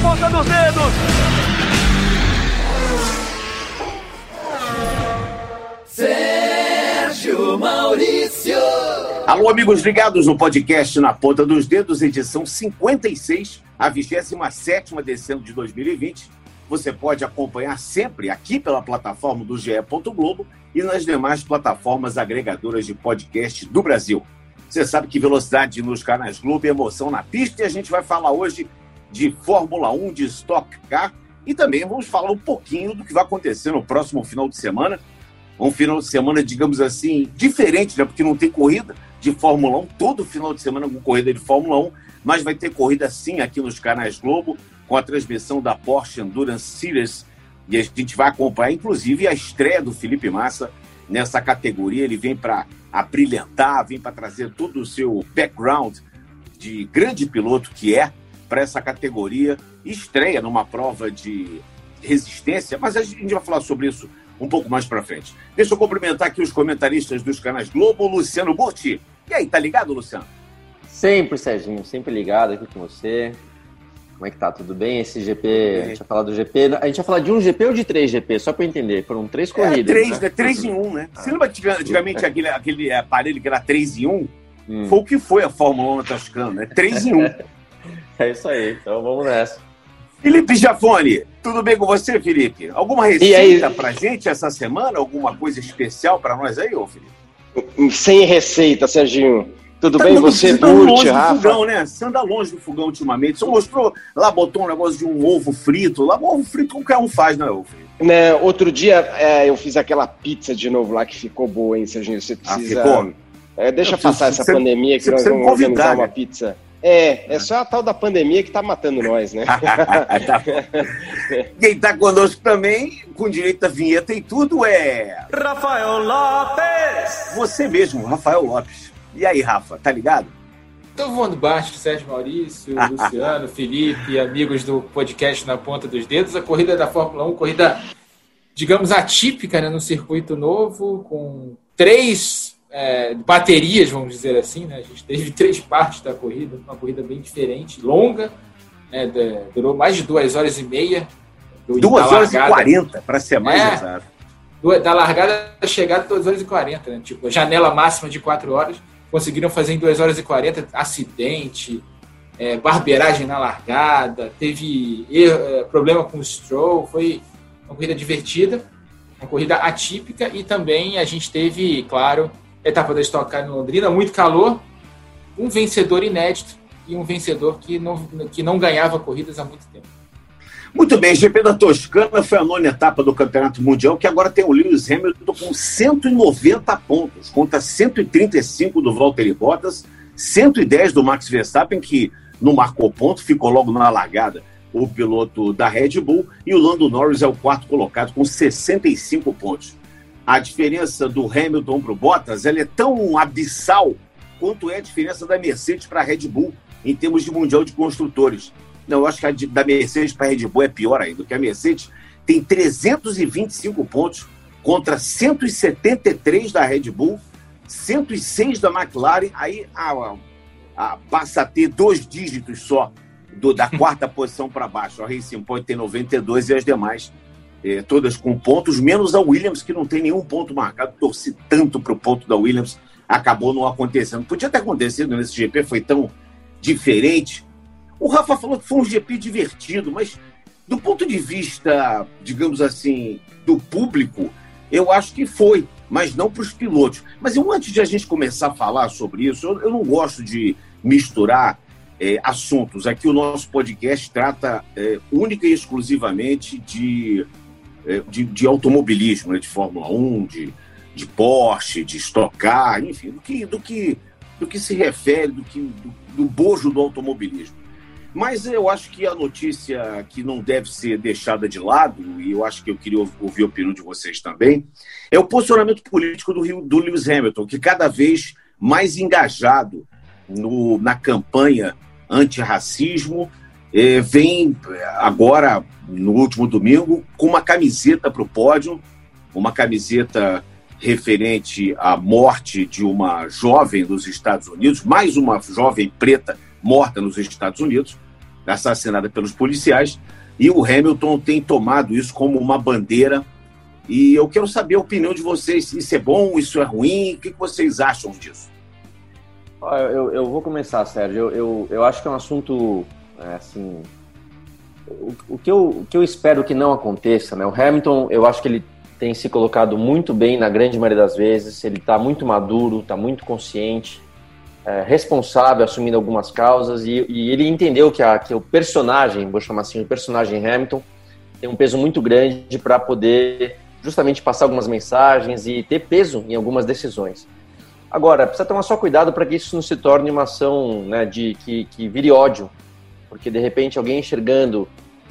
ponta dos dedos. Sérgio Maurício. Alô, amigos ligados no podcast Na Ponta dos Dedos, edição 56, a 27 de dezembro de 2020. Você pode acompanhar sempre aqui pela plataforma do GE. Globo e nas demais plataformas agregadoras de podcast do Brasil. Você sabe que velocidade nos canais Globo é emoção na pista e a gente vai falar hoje de Fórmula 1, de Stock Car e também vamos falar um pouquinho do que vai acontecer no próximo final de semana. Um final de semana, digamos assim, diferente, né? Porque não tem corrida de Fórmula 1, todo final de semana com corrida de Fórmula 1, mas vai ter corrida sim aqui nos canais Globo, com a transmissão da Porsche Endurance Series. E a gente vai acompanhar, inclusive, a estreia do Felipe Massa nessa categoria. Ele vem para abrilhantar, vem para trazer todo o seu background de grande piloto que é para essa categoria. Estreia numa prova de resistência, mas a gente vai falar sobre isso um pouco mais para frente. Deixa eu cumprimentar aqui os comentaristas dos canais Globo, Luciano Burti. E aí, tá ligado, Luciano? Sempre, Serginho, sempre ligado aqui com você. Como é que tá? Tudo bem? Esse GP, a gente vai falar do GP. A gente vai falar de um GP ou de três GP? Só para entender. Foram três é, corridas. É, três, né? três em um, né? Ah. Você lembra antigamente aquele, aquele aparelho que era três em um? Hum. Foi o que foi a Fórmula 1 Toscana, né? Três em um. é isso aí, então vamos nessa. Felipe Jafone, tudo bem com você, Felipe? Alguma receita pra gente essa semana? Alguma coisa especial para nós aí, ô Felipe? Sem receita, Serginho. Tudo tá bem? Você curte, Rafa? Do fogão, né? Você anda longe do fogão ultimamente. Você mostrou, lá botou um negócio de um ovo frito. Lá, um ovo frito qualquer um faz, não é, ovo né, Outro dia é, eu fiz aquela pizza de novo lá que ficou boa, hein, Serginho? Você ah, precisa... Ah, é, deixa eu passar essa você, pandemia que nós vamos organizar uma né? pizza. É, é só a tal da pandemia que tá matando nós, né? Tá Quem tá conosco também, com direito à vinheta e tudo, é. Rafael Lopes! Você mesmo, Rafael Lopes. E aí, Rafa, tá ligado? Tô voando baixo, Sérgio Maurício, Luciano, Felipe, amigos do podcast Na Ponta dos Dedos. A corrida da Fórmula 1, corrida, digamos, atípica, né, no circuito novo, com três é, baterias, vamos dizer assim. Né? A gente teve três partes da corrida, uma corrida bem diferente, longa, né, durou mais de duas horas e meia. Duas horas e quarenta, para ser mais é, exato. Da largada à chegada, duas horas e quarenta, né? Tipo, janela máxima de quatro horas conseguiram fazer em 2 horas e 40, acidente, é, barbeiragem na largada, teve erro, é, problema com o Stroll, foi uma corrida divertida, uma corrida atípica e também a gente teve, claro, etapa da Stock Car em Londrina, muito calor, um vencedor inédito e um vencedor que não, que não ganhava corridas há muito tempo. Muito bem, GP da Toscana foi a nona etapa do Campeonato Mundial, que agora tem o Lewis Hamilton com 190 pontos, contra 135 do Valtteri Bottas, 110 do Max Verstappen, que não marcou ponto, ficou logo na largada o piloto da Red Bull, e o Lando Norris é o quarto colocado com 65 pontos. A diferença do Hamilton para o Bottas ela é tão abissal quanto é a diferença da Mercedes para a Red Bull em termos de Mundial de Construtores. Não, eu acho que a da Mercedes para a Red Bull é pior ainda, porque a Mercedes tem 325 pontos contra 173 da Red Bull, 106 da McLaren, aí a, a passa a ter dois dígitos só do, da quarta posição para baixo. A Racing Point tem 92 e as demais eh, todas com pontos, menos a Williams, que não tem nenhum ponto marcado. Torci tanto para o ponto da Williams, acabou não acontecendo. Podia ter acontecido nesse GP, foi tão diferente. O Rafa falou que foi um GP divertido, mas do ponto de vista, digamos assim, do público, eu acho que foi, mas não para os pilotos. Mas eu, antes de a gente começar a falar sobre isso, eu, eu não gosto de misturar é, assuntos. Aqui o nosso podcast trata é, única e exclusivamente de, de, de, automobilismo, né? de Fórmula 1, de, de Porsche, de Stock Car, enfim, do que, do que, do que se refere, do, que, do, do bojo do automobilismo. Mas eu acho que a notícia que não deve ser deixada de lado, e eu acho que eu queria ouvir a opinião de vocês também, é o posicionamento político do, Rio, do Lewis Hamilton, que cada vez mais engajado no, na campanha antirracismo, eh, vem agora, no último domingo, com uma camiseta para o pódio, uma camiseta referente à morte de uma jovem dos Estados Unidos, mais uma jovem preta morta nos Estados Unidos. assassinada pelos policiais, e o Hamilton tem tomado isso como uma bandeira. E eu quero saber a opinião de vocês. Isso é bom, isso é ruim? O que vocês acham disso? Eu, eu vou começar, Sérgio. Eu, eu, eu acho que é um assunto, é, assim... O, o, que eu, o que eu espero que não aconteça, né? O Hamilton, eu acho que ele tem se colocado muito bem na grande maioria das vezes. Ele está muito maduro, está muito consciente é, responsável, assumindo algumas causas, e, e, ele entendeu que, a, que o personagem, vou chamar assim, o personagem Hamilton, tem um peso muito grande para poder justamente passar algumas mensagens e ter peso em algumas decisões. Agora, precisa tomar só cuidado para que isso não se torne uma ação né, de que, que vire ódio, porque de repente alguém enxergando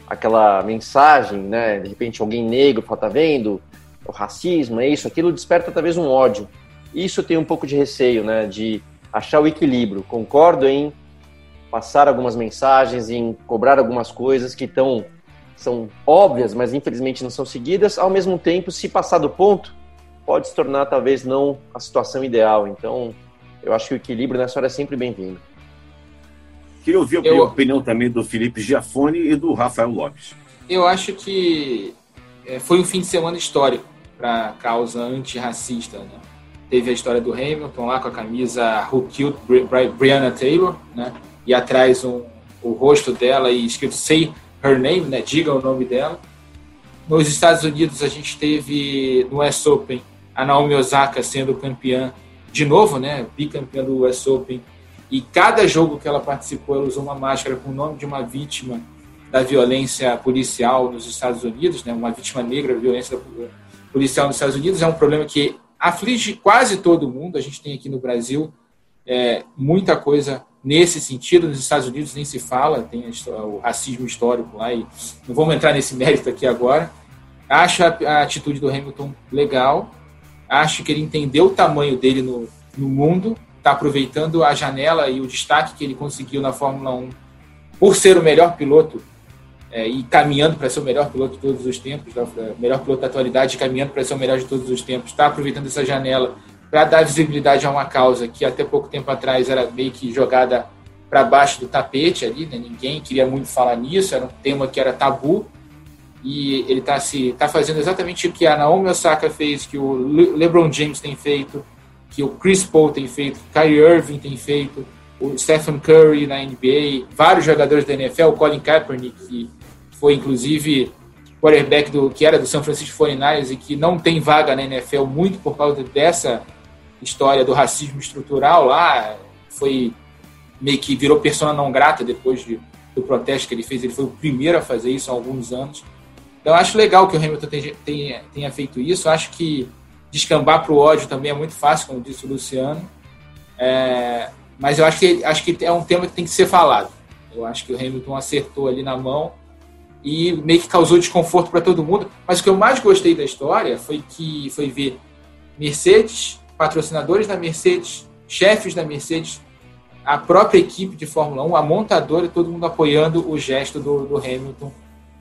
aquela mensagem, né, de repente alguém negro fala, tá vendo, o racismo, é isso, aquilo desperta talvez um ódio. Isso tem um pouco de receio, né, de achar o equilíbrio. Concordo em passar algumas mensagens, em cobrar algumas coisas que estão são óbvias, mas infelizmente não são seguidas. Ao mesmo tempo, se passar do ponto, pode se tornar talvez não a situação ideal. Então, eu acho que o equilíbrio nessa hora é sempre bem-vindo. Queria ouvir a eu... opinião também do Felipe Giafone e do Rafael Lopes. Eu acho que é, foi um fim de semana histórico para a causa antirracista. Né? teve a história do Hamilton lá com a camisa Who Killed Brianna Taylor, né? E atrás um, o rosto dela e escrito Say Her Name, né? Diga o nome dela. Nos Estados Unidos a gente teve no US Open a Naomi Osaka sendo campeã de novo, né? Bicampeã do US Open. E cada jogo que ela participou, ela usou uma máscara com o nome de uma vítima da violência policial nos Estados Unidos, né? Uma vítima negra da violência policial nos Estados Unidos é um problema que aflige quase todo mundo. A gente tem aqui no Brasil é, muita coisa nesse sentido. Nos Estados Unidos nem se fala, tem o racismo histórico lá e não vamos entrar nesse mérito aqui agora. Acho a, atitude do Hamilton legal. Acho que ele entendeu o tamanho dele no, no mundo, está aproveitando a janela e o destaque que ele conseguiu na Fórmula 1 por ser o melhor piloto é, e caminhando para ser o melhor piloto de todos os tempos, né? melhor piloto da atualidade, caminhando para ser o melhor de todos os tempos, está aproveitando essa janela para dar visibilidade a uma causa que até pouco tempo atrás era meio que jogada para baixo do tapete ali, né? ninguém queria muito falar nisso, era um tema que era tabu, e ele está se tá fazendo exatamente o que a Naomi Osaka fez, que o LeBron James tem feito, que o Chris Paul tem feito, que o Kyrie Irving tem feito, o Stephen Curry na NBA, vários jogadores da NFL, o Colin Kaepernick, que foi inclusive quarterback do, que era do São Francisco 49ers e que não tem vaga na NFL muito por causa dessa história do racismo estrutural lá, foi meio que virou persona não grata depois de, do protesto que ele fez, ele foi o primeiro a fazer isso há alguns anos. Então acho legal que o Hamilton tenha, tenha, tenha feito isso, acho que descambar para o ódio também é muito fácil, como disse o Luciano, é, mas eu acho que, acho que é um tema que tem que ser falado. Eu acho que o Hamilton acertou ali na mão e meio que causou desconforto para todo mundo. Mas o que eu mais gostei da história foi que foi ver Mercedes, patrocinadores da Mercedes, chefes da Mercedes, a própria equipe de Fórmula 1, a montadora, todo mundo apoiando o gesto do, do Hamilton.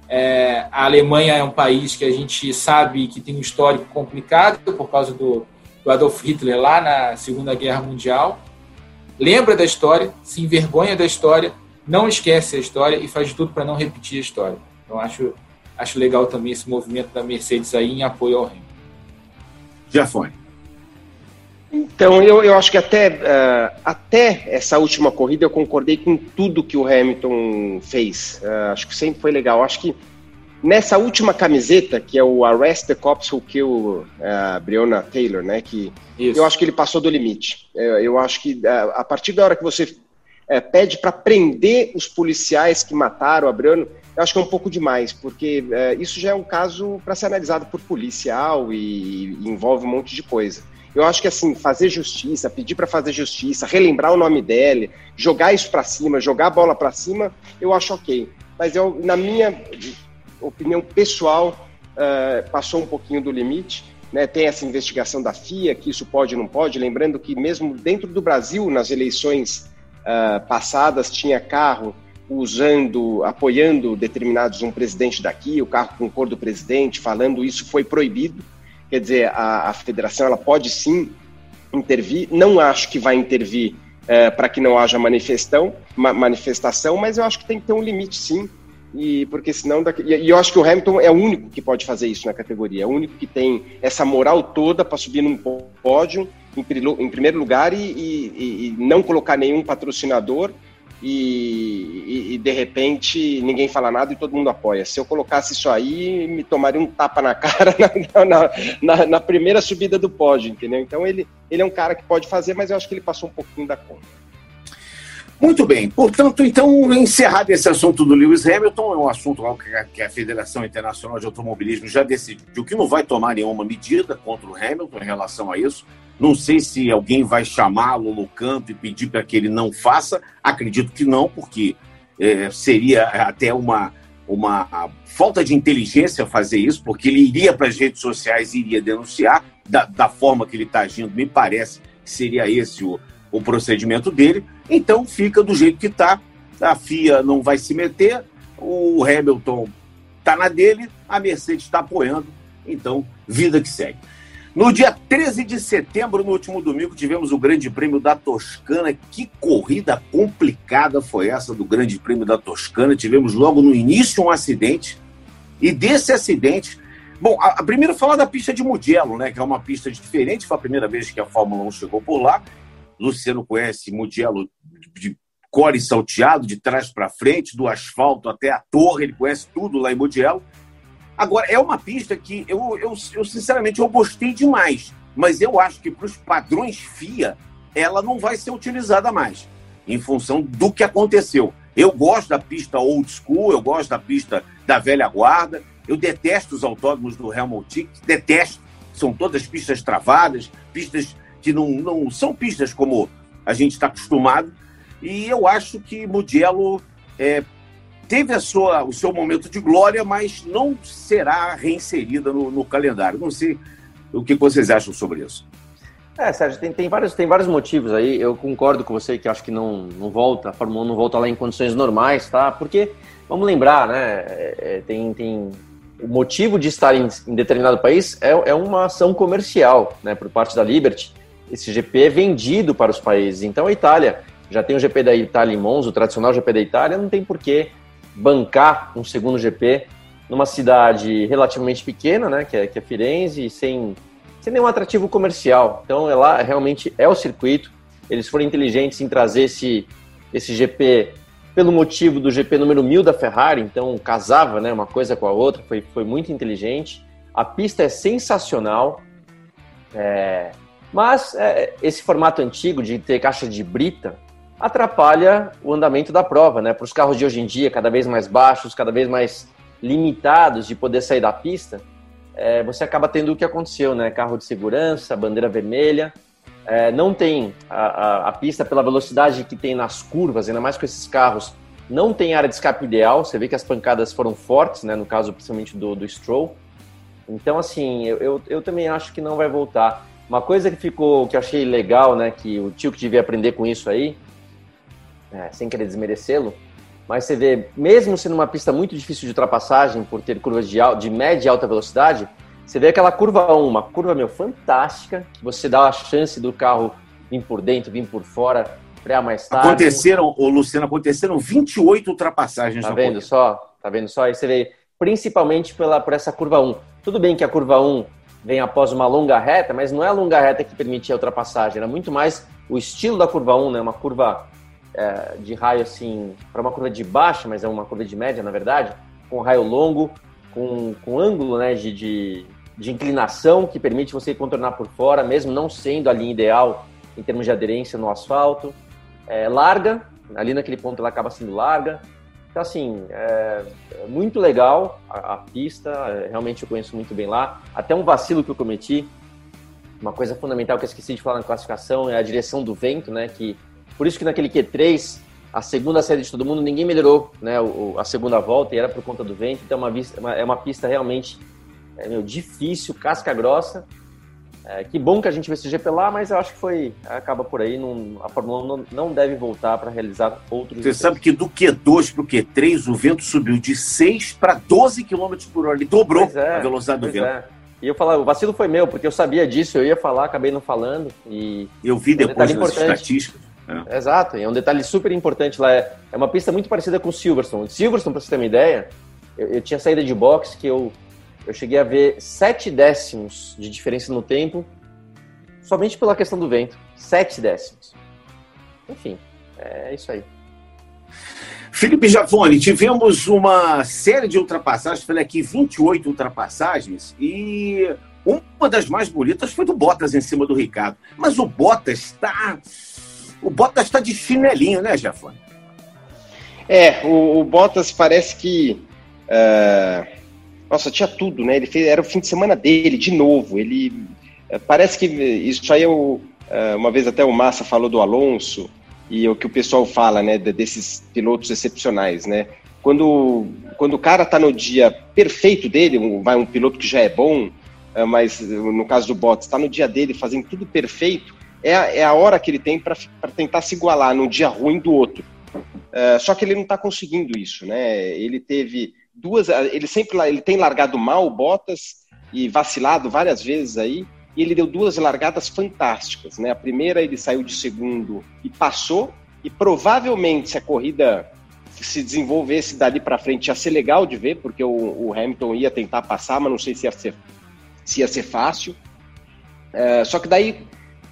É, a Alemanha é um país que a gente sabe que tem um histórico complicado por causa do, do Adolf Hitler lá na Segunda Guerra Mundial. Lembra da história, se envergonha da história, não esquece a história e faz tudo para não repetir a história. Então acho, acho legal também esse movimento da Mercedes aí em apoio ao Hamilton. Já foi. Então, eu, eu acho que até, uh, até essa última corrida eu concordei com tudo que o Hamilton fez. Uh, acho que sempre foi legal. Acho que nessa última camiseta, que é o Arrest the Cops Who Kill uh, Breonna Taylor, né? Que Isso. eu acho que ele passou do limite. Eu, eu acho que a partir da hora que você pede para prender os policiais que mataram a Breonna, eu acho que é um pouco demais, porque isso já é um caso para ser analisado por policial e, e, envolve um monte de coisa. Eu acho que assim, fazer justiça, pedir para fazer justiça, relembrar o nome dele, jogar isso para cima, jogar a bola para cima, eu acho ok. Mas eu, na minha opinião pessoal, uh, passou um pouquinho do limite. Né, tem essa investigação da FIA, que isso pode ou não pode. Lembrando que mesmo dentro do Brasil, nas eleições uh, passadas, tinha carro usando, apoiando determinados um presidente daqui, o carro com cor do presidente, falando isso foi proibido. Quer dizer, a, a federação ela pode sim intervir. Não acho que vai intervir é, para que não haja manifestão, ma manifestação, mas eu acho que tem que ter um limite sim, e porque senão daqui, e eu acho que o Hamilton é o único que pode fazer isso na categoria, é o único que tem essa moral toda para subir num pódio em, em primeiro lugar e, e, e, não colocar nenhum patrocinador e, e, de repente ninguém fala nada e todo mundo apoia. Se eu colocasse isso aí, me tomaria um tapa na cara na, na, na, na primeira subida do pódio, entendeu? Então ele, ele é um cara que pode fazer, mas eu acho que ele passou um pouquinho da conta. Muito bem, portanto, então, encerrado esse assunto do Lewis Hamilton, é um assunto que a Federação Internacional de Automobilismo já decidiu que não vai tomar nenhuma medida contra o Hamilton em relação a isso. Não sei se alguém vai chamá-lo no canto e pedir para que ele não faça. Acredito que não, porque é, seria até uma, uma falta de inteligência fazer isso, porque ele iria para as redes sociais e iria denunciar da, da forma que ele está agindo. Me parece que seria esse o, o procedimento dele. Então fica do jeito que está. A FIA não vai se meter, o Hamilton está na dele, a Mercedes está apoiando. Então, vida que segue. No dia 13 de setembro, no último domingo, tivemos o Grande Prêmio da Toscana. Que corrida complicada foi essa do Grande Prêmio da Toscana. Tivemos logo no início um acidente. E desse acidente. Bom, a, a primeiro falar da pista de Mugello, né? Que é uma pista diferente. Foi a primeira vez que a Fórmula 1 chegou por lá. Luciano conhece Mugello de core salteado, de trás para frente, do asfalto até a torre. Ele conhece tudo lá em Mugello. Agora, é uma pista que eu, eu, eu sinceramente, eu gostei demais. Mas eu acho que para os padrões FIA, ela não vai ser utilizada mais, em função do que aconteceu. Eu gosto da pista old school, eu gosto da pista da velha guarda, eu detesto os autódromos do Helmut detesto. São todas pistas travadas, pistas que não, não são pistas como a gente está acostumado. E eu acho que Mugello é, teve a sua, o seu momento de glória, mas não será reinserida no, no calendário. Não sei o que vocês acham sobre isso. É, Sérgio, tem, tem, vários, tem vários motivos aí. Eu concordo com você que acho que não, não volta, a Fórmula 1 não volta lá em condições normais, tá? Porque, vamos lembrar, né? É, é tem, tem o motivo de estar em, em determinado país é, é uma ação comercial, né? Por parte da Liberty. Esse GP é vendido para os países. Então a Itália já tem o GP da Itália em Monza, o tradicional GP da Itália, não tem porquê bancar um segundo GP numa cidade relativamente pequena, né, que é, que é Firenze, sem, sem nenhum atrativo comercial. Então, é lá realmente é o circuito. Eles foram inteligentes em trazer esse, esse GP pelo motivo do GP número 1000 da Ferrari, então casava né, uma coisa com a outra, foi, foi muito inteligente. A pista é sensacional, é, mas é, esse formato antigo de ter caixa de brita atrapalha o andamento da prova, né? Para os carros de hoje em dia, cada vez mais baixos, cada vez mais limitados de poder sair da pista, é, você acaba tendo o que aconteceu, né? Carro de segurança, bandeira vermelha, é, não tem a, a, a, pista pela velocidade que tem nas curvas, ainda mais com esses carros, não tem área de escape ideal. Você vê que as pancadas foram fortes, né? No caso, principalmente do, do Stroll. Então, assim, eu, eu, eu também acho que não vai voltar. Uma coisa que ficou, que eu achei legal, né? Que o tio que devia aprender com isso aí, é, sem querer desmerecê-lo, mas você vê, mesmo sendo uma pista muito difícil de ultrapassagem, por ter curvas de, de média e alta velocidade, você vê aquela curva 1, uma curva, meu, fantástica, que você dá a chance do carro vir por dentro, vir por fora, frear mais tarde. Aconteceram, ô Luciano, aconteceram 28 ultrapassagens. Tá vendo corrida. só? Tá vendo só? Aí você vê, principalmente pela, por essa curva 1. Tudo bem que a curva 1 vem após uma longa reta, mas não é a longa reta que permitia a ultrapassagem, era muito mais o estilo da curva 1, né? Uma curva é, de raio assim, para uma curva de baixa, mas é uma curva de média, na verdade, com raio longo, com, com ângulo né, de, de, de inclinação que permite você contornar por fora, mesmo não sendo a linha ideal em termos de aderência no asfalto. É, larga, ali naquele ponto ela acaba sendo larga. Então, assim, é, é muito legal a, a, pista, é, realmente eu conheço muito bem lá. Até um vacilo que eu cometi, uma coisa fundamental que eu esqueci de falar na classificação é a direção do vento, né? Que por isso que naquele Q3, a segunda série de todo mundo, ninguém melhorou né, o, a segunda volta e era por conta do vento. Então é uma, vista, uma, é uma pista realmente é, meu, difícil, casca grossa. É, que bom que a gente vê esse GP lá, mas eu acho que foi. Acaba por aí. Não, a Fórmula 1 não, não deve voltar para realizar outros. Você sabe que do Q2 para o Q3 o vento subiu de 6 para 12 km por hora. Ele dobrou é, a velocidade do vento. É. E eu falar, o vacilo foi meu, porque eu sabia disso, eu ia falar, acabei não falando. E eu vi depois nas estatísticas. É. Exato, e é um detalhe super importante lá. É, é uma pista muito parecida com o Silverstone. Silverstone, para você ter uma ideia, eu, eu, tinha saída de box que eu, eu cheguei a ver sete décimos de diferença no tempo somente pela questão do vento. Sete décimos. Enfim, é isso aí. Felipe Jafone, tivemos uma série de ultrapassagens, falei aqui 28 ultrapassagens, e uma das mais bonitas foi do Bottas em cima do Ricardo. Mas o Bottas está. O Bottas está de chinelinho, né, Jafone? É, o, o, Bottas parece que. Uh, nossa, tinha tudo, né? Ele fez, era o fim de semana dele, de novo. Ele. Uh, parece que isso aí. Uh, uma vez até o Massa falou do Alonso, e o que o pessoal fala, né, desses pilotos excepcionais, né? Quando, quando o cara tá no dia perfeito dele, um, vai um piloto que já é bom, é, mas no caso do Bottas, está no dia dele fazendo tudo perfeito, é a, é a hora que ele tem para tentar se igualar num dia ruim do outro. É, só que ele não está conseguindo isso, né? Ele teve duas, ele sempre ele tem largado mal o Bottas e vacilado várias vezes aí, e ele deu duas largadas fantásticas, né? A primeira ele saiu de segundo e passou, e provavelmente se a corrida se desenvolvesse dali para frente ia ser legal de ver, porque o, o Hamilton ia tentar passar, mas não sei se ia ser se ia ser fácil. É, só que daí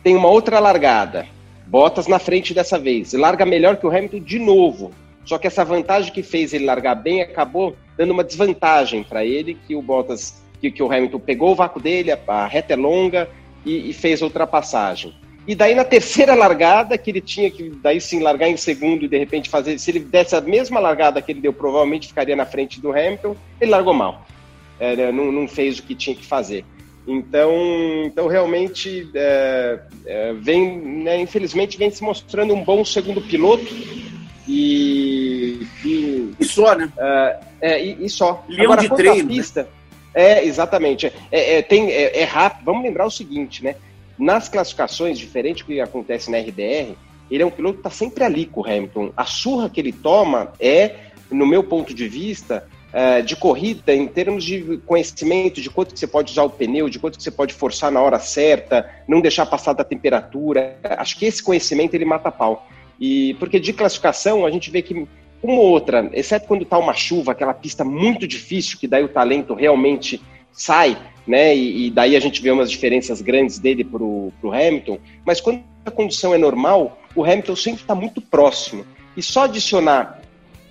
tem uma outra largada. Bottas na frente dessa vez. Larga melhor que o Hamilton de novo. Só que essa vantagem que fez ele largar bem acabou dando uma desvantagem para ele, que o Bottas, que, que, o Hamilton pegou o vácuo dele, a, a reta é longa e, e, fez ultrapassagem. E daí na terceira largada, que ele tinha que daí sim largar em segundo e de repente fazer, se ele desse a mesma largada que ele deu, provavelmente ficaria na frente do Hamilton, ele largou mal é, não, não, fez o que tinha que fazer. Então, então realmente, é, é, vem, né, infelizmente, vem se mostrando um bom segundo piloto. E, e, e só, né? É, é e, e, só. Leão Agora, de treino. Né? Pista, né? É, exatamente. É, é, tem, é, é, rápido. Vamos lembrar o seguinte, né? Nas classificações, diferente do que acontece na RDR, ele é um piloto que está sempre ali com o Hamilton. A surra que ele toma é, no meu ponto de vista, é, de corrida em termos de conhecimento de quanto que você pode usar o pneu, de quanto que você pode forçar na hora certa, não deixar passar da temperatura. Acho que esse conhecimento ele mata pau. E porque de classificação a gente vê que uma ou outra, exceto quando está uma chuva, aquela pista muito difícil, que daí o talento realmente sai, né? E, e daí a gente vê umas diferenças grandes dele para o Hamilton. Mas quando a condição é normal, o Hamilton sempre está muito próximo. E só adicionar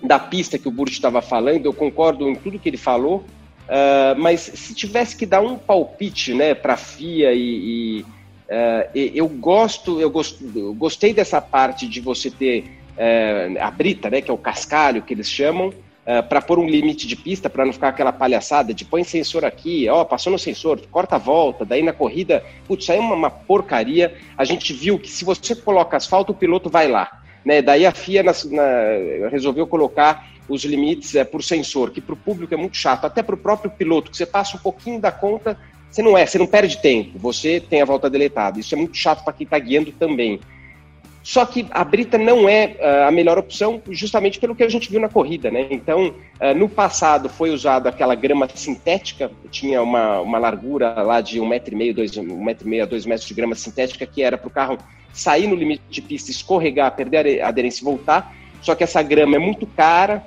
da pista que o Burt estava falando, eu concordo em tudo que ele falou, uh, mas se tivesse que dar um palpite né, para a FIA e, e uh, eu gosto, eu, gost, eu gostei dessa parte de você ter uh, a brita, né, que é o cascalho que eles chamam, para pôr um limite de pista, para não ficar aquela palhaçada de põe sensor aqui, ó, passou no sensor, corta a volta, daí na corrida, putz, aí é uma, uma porcaria. A gente viu que se você coloca asfalto, o piloto vai lá. Né? Daí a FIA na, na, resolveu colocar os limites é, por sensor, que para o público é muito chato, até para o próprio piloto, que você passa um pouquinho da conta, você não é, você não perde tempo, você tem a volta deletada. Isso é muito chato para quem está guiando também. Só que a brita não é uh, a melhor opção, justamente pelo que a gente viu na corrida, né? Então, uh, no passado foi usado aquela grama sintética, tinha uma, uma largura lá de um metro e meio, dois, um metro e meio a dois metros de grama sintética, que era para o carro sair no limite de pista, escorregar, perder a aderência e voltar. Só que essa grama é muito cara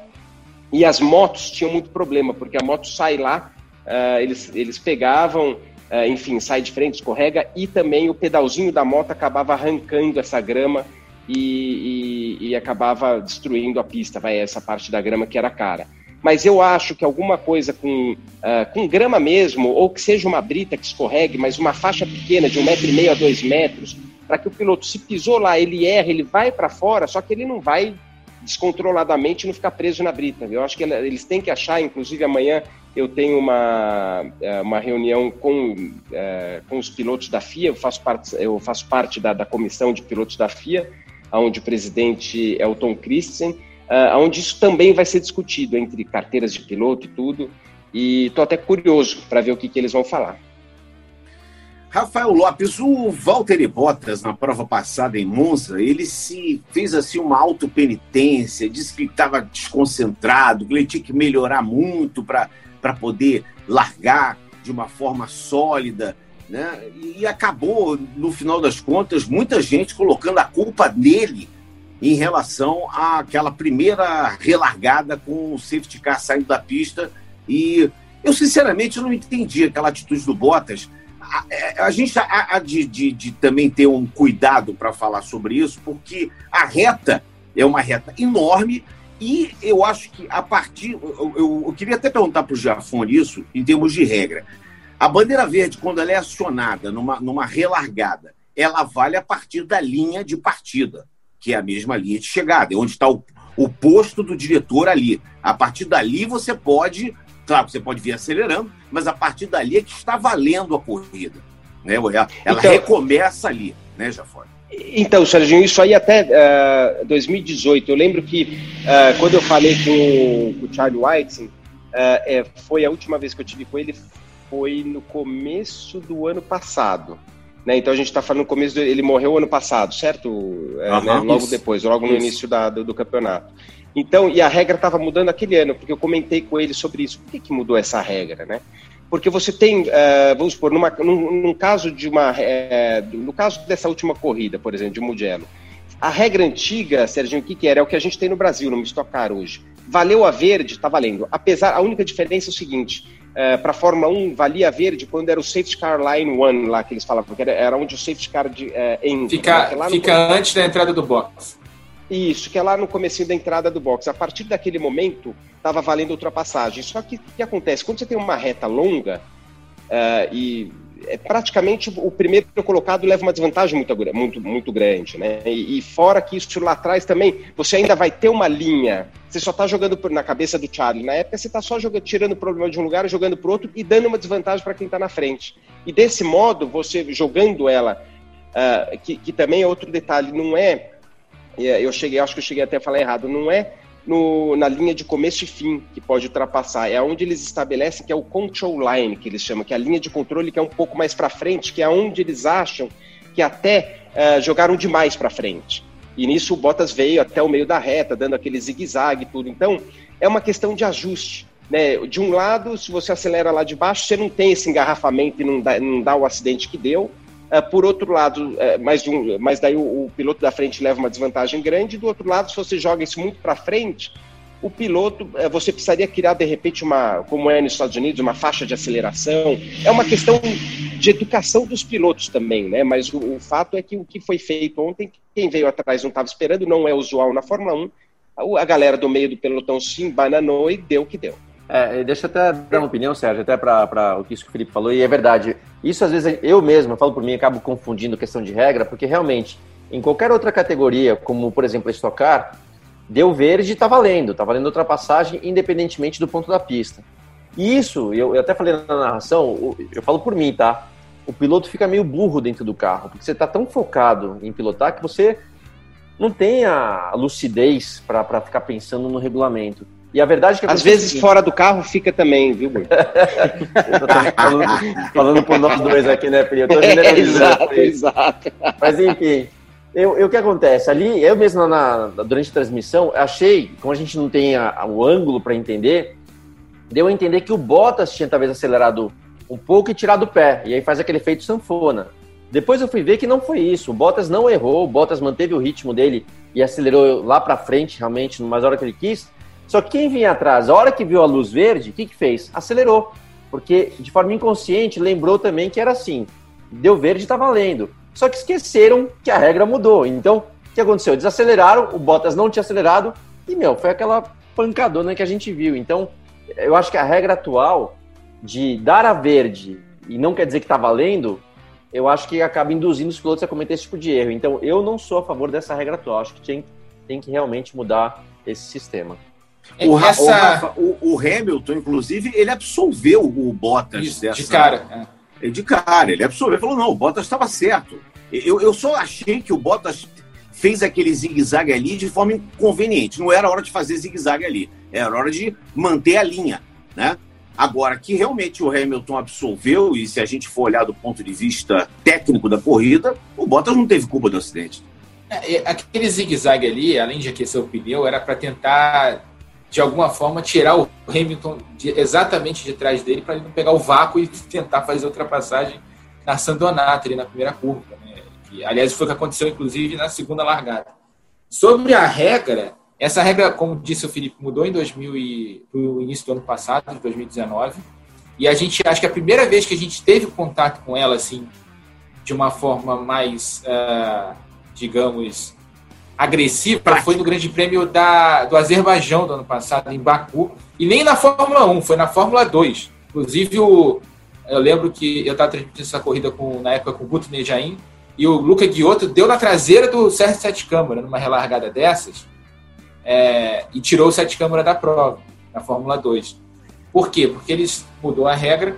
e as motos tinham muito problema, porque a moto sai lá, uh, eles, eles pegavam uh, enfim, sai de frente, escorrega, e também o pedalzinho da moto acabava arrancando essa grama e, e, e acabava destruindo a pista, vai essa parte da grama que era cara. Mas eu acho que alguma coisa com, uh, com grama mesmo, ou que seja uma brita que escorregue, mas uma faixa pequena de um metro e meio a dois metros, para que o piloto, se pisou lá, ele erra, ele vai para fora, só que ele não vai descontroladamente não ficar preso na brita. Eu acho que eles têm que achar, inclusive amanhã eu tenho uma, é, uma reunião com, é, com os pilotos da FIA, eu faço parte, eu faço parte da, da comissão de pilotos da FIA, onde o presidente é o Tom Christensen, uh, onde isso também vai ser discutido entre carteiras de piloto e tudo, e estou até curioso para ver o que, que eles vão falar. Rafael Lopes, o Valtteri Bottas, na prova passada em Monza, ele se fez assim uma autopenitência, disse que estava desconcentrado, que ele tinha que melhorar muito para poder largar de uma forma sólida, né? E acabou, no final das contas, muita gente colocando a culpa nele em relação àquela primeira relargada com o safety car saindo da pista. E eu, sinceramente, não entendi aquela atitude do Bottas. A, é, a gente há de, de, de, também ter um cuidado para falar sobre isso, porque a reta é uma reta enorme e eu acho que a partir. Eu, eu, eu queria até perguntar para o Jafone isso, em termos de regra. A bandeira verde, quando ela é acionada numa, numa relargada, ela vale a partir da linha de partida que é a mesma linha de chegada, é onde está o, o posto do diretor ali. A partir dali você pode, claro, você pode vir acelerando, mas a partir dali é que está valendo a corrida. Né? Ela, então, recomeça ali, né, Jafone? Então, Serginho, isso aí até uh, eh, 2018. Eu lembro que uh, quando eu falei com, com o Charlie White, uh, é, foi a última vez que eu tive com ele, foi no começo do ano passado. Né? Então a gente está falando no começo, do, ele morreu ano passado, certo? É, uhum, né? Logo isso. depois, logo no isso. início da, do, do, campeonato. Então, e a regra estava mudando aquele ano, porque eu comentei com ele sobre isso. Por que, que mudou essa regra, né? Porque você tem, uh, vamos supor, numa, num, num, caso de uma, uh, no caso dessa última corrida, por exemplo, de Mugello, a regra antiga, Serginho, o que, que era? É o que a gente tem no Brasil, no Stock Car hoje. Valeu a verde, está valendo. Apesar, a única diferença é o seguinte: uh, para a Fórmula 1 valia verde quando era o Safety Car Line 1 lá que eles falavam, que era, era onde o Safety Car de, uh, entra. Fica, né? fica no... antes da entrada do box. Isso, que é lá no começo da entrada do box. A partir daquele momento, estava valendo ultrapassagem. Só que o que acontece? Quando você tem uma reta longa, uh, e é praticamente o primeiro colocado leva uma desvantagem muito, muito, muito grande, né? E, e, fora que isso lá atrás também, você ainda vai ter uma linha. Você só está jogando na cabeça do Charlie. Na época, você está só jogando, tirando o problema de um lugar, jogando para outro e dando uma desvantagem para quem está na frente. E desse modo, você jogando ela, uh, que, que também é outro detalhe, não é. Eu cheguei, acho que eu cheguei até a falar errado, não é no, na linha de começo e fim que pode ultrapassar. É onde eles estabelecem que é o control line, que eles chamam, que é a linha de controle que é um pouco mais para frente, que é onde eles acham que até uh, jogaram demais para frente. E nisso o Bottas veio até o meio da reta, dando aquele zigue-zague e tudo. Então, é uma questão de ajuste. Né? De um lado, se você acelera lá de baixo, você não tem esse engarrafamento e não dá, não dá o acidente que deu. Uh, por outro lado, uh, mas, um, mas daí o, o, piloto da frente leva uma desvantagem grande. Do outro lado, se você joga isso muito para frente, o piloto, uh, você precisaria criar de repente uma, como é nos Estados Unidos, uma faixa de aceleração. É uma questão de educação dos pilotos também, né? Mas o, o fato é que o que foi feito ontem, quem veio atrás não estava esperando, não é usual na Fórmula 1. A, a galera do meio do pelotão se embananou e deu o que deu. É, deixa eu até dar uma opinião, Sérgio, até para o que o Felipe falou, e é verdade. Isso às vezes eu mesmo, eu falo por mim, acabo confundindo questão de regra, porque realmente, em qualquer outra categoria, como por exemplo a estocar, deu verde está valendo, está valendo ultrapassagem independentemente do ponto da pista. E isso, eu, eu até falei na narração, eu falo por mim, tá? O piloto fica meio burro dentro do carro, porque você está tão focado em pilotar que você não tem a lucidez para ficar pensando no regulamento. E a verdade é que às vezes seguinte... fora do carro fica também, viu, Gui? falando, falando por nós dois aqui, né, Pri? Eu tô é, exato, exato. Mas enfim, eu, o que acontece? Ali, eu mesmo na, durante a transmissão, achei, como a gente não tem a, a, o ângulo para entender, deu a entender que o Bottas tinha talvez acelerado um pouco e tirado o pé, e aí faz aquele efeito sanfona. Depois eu fui ver que não foi isso. O Bottas não errou, o Bottas manteve o ritmo dele e acelerou lá para frente, realmente, numa hora que ele quis. Só que quem vinha atrás, a hora que viu a luz verde, o que, que fez? Acelerou. Porque de forma inconsciente lembrou também que era assim. Deu verde e tá valendo. Só que esqueceram que a regra mudou. Então, o que aconteceu? Desaceleraram, o Bottas não tinha acelerado e, meu, foi aquela pancadona que a gente viu. Então, eu acho que a regra atual de dar a verde e não quer dizer que tá valendo, eu acho que acaba induzindo os pilotos a cometer esse tipo de erro. Então, eu não sou a favor dessa regra atual. Acho que tem, tem que realmente mudar esse sistema. É o, Essa... o, Rafa, o, o, Hamilton, inclusive, ele absolveu o Bottas Isso, dessa. De cara. É. De cara, ele absolveu. Falou: não, o Bottas estava certo. Eu, eu só achei que o Bottas fez aquele zigue-zague ali de forma inconveniente. Não era hora de fazer zigue-zague ali. Era hora de manter a linha, né? Agora, que realmente o Hamilton absolveu, e se a gente for olhar do ponto de vista técnico da corrida, o Bottas não teve culpa do acidente. É, aquele zigue-zague ali, além de aquecer o pneu, era para tentar de alguma forma, tirar o Hamilton de, exatamente de trás dele para ele não pegar o vácuo e tentar fazer ultrapassagem na Sandonata, ali na primeira curva. Né? Que, aliás, foi o que aconteceu, inclusive, na segunda largada. Sobre a regra, essa regra, como disse o Felipe, mudou em 2000 e, no início do ano passado, de 2019. E a gente acho que a primeira vez que a gente teve contato com ela, assim, de uma forma mais, uh, digamos, agressiva, foi no Grande Prêmio da, do Azerbaijão do ano passado, em Baku. E nem na Fórmula 1, foi na Fórmula 2. Inclusive, o, eu lembro que eu estava transmitindo essa corrida com, na época com o Guto Nejaim, e o Luca Guiotto deu na traseira do Sérgio Sete Câmara, numa relargada dessas, é, e tirou o Sete Câmara da prova, na Fórmula 2. Por quê? Porque eles mudou a regra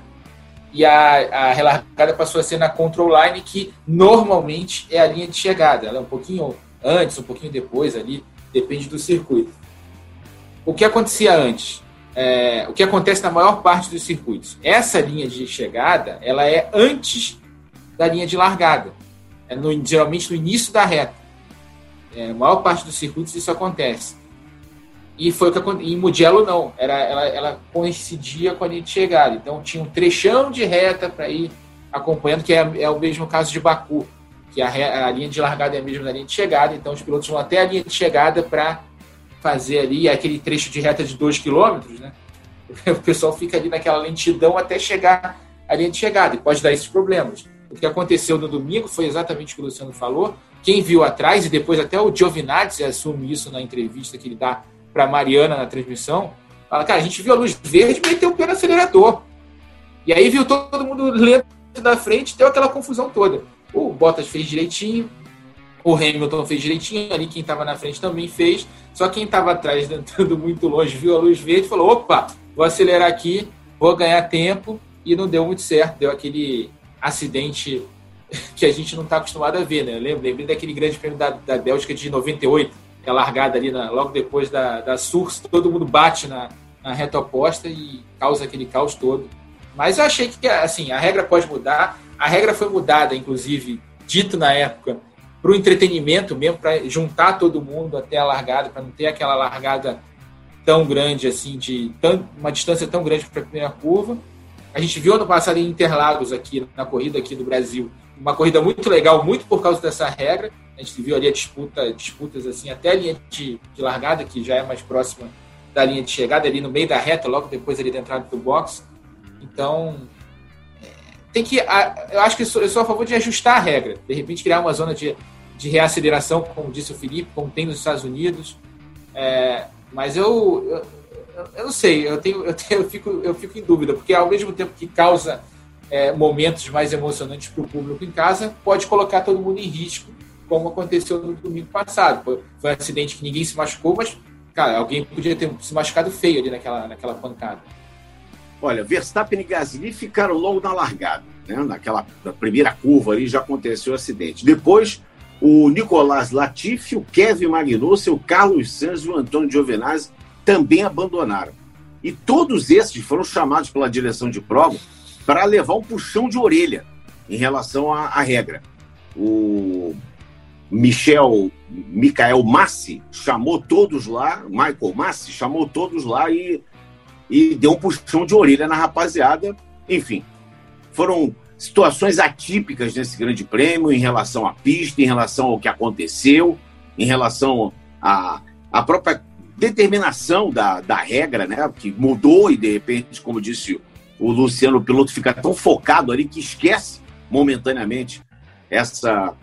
e a, a relargada passou a ser na control line, que normalmente é a linha de chegada. Ela é um pouquinho antes, um pouquinho depois ali, depende do circuito. O que acontecia antes? É, o que acontece na maior parte dos circuitos? Essa linha de chegada, ela é antes da linha de largada. É no, geralmente no início da reta. É, a maior parte dos circuitos isso acontece. E foi o que aconteceu. Em Mugello, não. Era, ela, ela coincidia com a linha de chegada. Então tinha um trechão de reta para ir acompanhando, que é, é, o mesmo caso de Baku, que a, a linha de largada é a mesma da linha de chegada. Então os pilotos vão até a linha de chegada para fazer ali aquele trecho de reta de 2 km, né? O pessoal fica ali naquela lentidão até chegar à linha de chegada e pode dar esses problemas. O que aconteceu no domingo foi exatamente o que o Luciano falou. Quem viu atrás, e depois até o Giovinazzi assume isso na entrevista que ele dá para Mariana na transmissão, fala, cara, a gente viu a luz verde meteu o pé no acelerador. E aí viu todo mundo lento da frente, deu aquela confusão toda. O Bottas fez direitinho, o Hamilton fez direitinho, ali quem estava na frente também fez, só quem estava atrás, andando muito longe, viu a luz verde e falou, opa, vou acelerar aqui, vou ganhar tempo, e não deu muito certo, deu aquele acidente que a gente não está acostumado a ver, né? Eu lembro, lembrei daquele grande prêmio da, da Bélgica de 98, que é largada ali na, logo depois da, da Surs, todo mundo bate na, na reta oposta e causa aquele caos todo. Mas eu achei que, assim, a regra pode mudar. A regra foi mudada, inclusive, dito na época, para o entretenimento mesmo, para juntar todo mundo até a largada, para não ter aquela largada tão grande, assim, de tão, uma distância tão grande para a primeira curva. A gente viu ano passado em Interlagos, aqui na corrida aqui do Brasil, uma corrida muito legal, muito por causa dessa regra. A gente viu ali a disputa, disputas assim, até a linha de, de largada, que já é mais próxima da linha de chegada, ali no meio da reta, logo depois ali da entrada do box. Então, tem que. Eu acho que eu sou, eu sou a favor de ajustar a regra. De repente, criar uma zona de, de reaceleração, como disse o Felipe, como tem nos Estados Unidos. É, mas eu, eu, eu, não sei, eu, tenho, eu, tenho, eu, fico, eu fico em dúvida, porque ao mesmo tempo que causa é, momentos mais emocionantes para o público em casa, pode colocar todo mundo em risco, como aconteceu no domingo passado. Foi, foi um acidente que ninguém se machucou, mas, cara, alguém podia ter se machucado feio ali naquela, naquela pancada. Olha, Verstappen e Gasly ficaram logo na largada, né? naquela na primeira curva ali já aconteceu o acidente. Depois, o Nicolás Latifi, o Kevin Magnussen, o Carlos Sainz e o Antônio Giovinazzi também abandonaram. E todos esses foram chamados pela direção de prova para levar um puxão de orelha em relação à, à regra. O Michel, Michael Massi chamou todos lá, Michael Massi chamou todos lá e, e deu um puxão de orelha na rapaziada. Enfim, foram situações atípicas nesse grande prêmio em relação à pista, em relação ao que aconteceu, em relação à, à própria determinação da, da regra, né? Que mudou e de repente, como disse o Luciano, o piloto fica tão focado ali que esquece momentaneamente essa,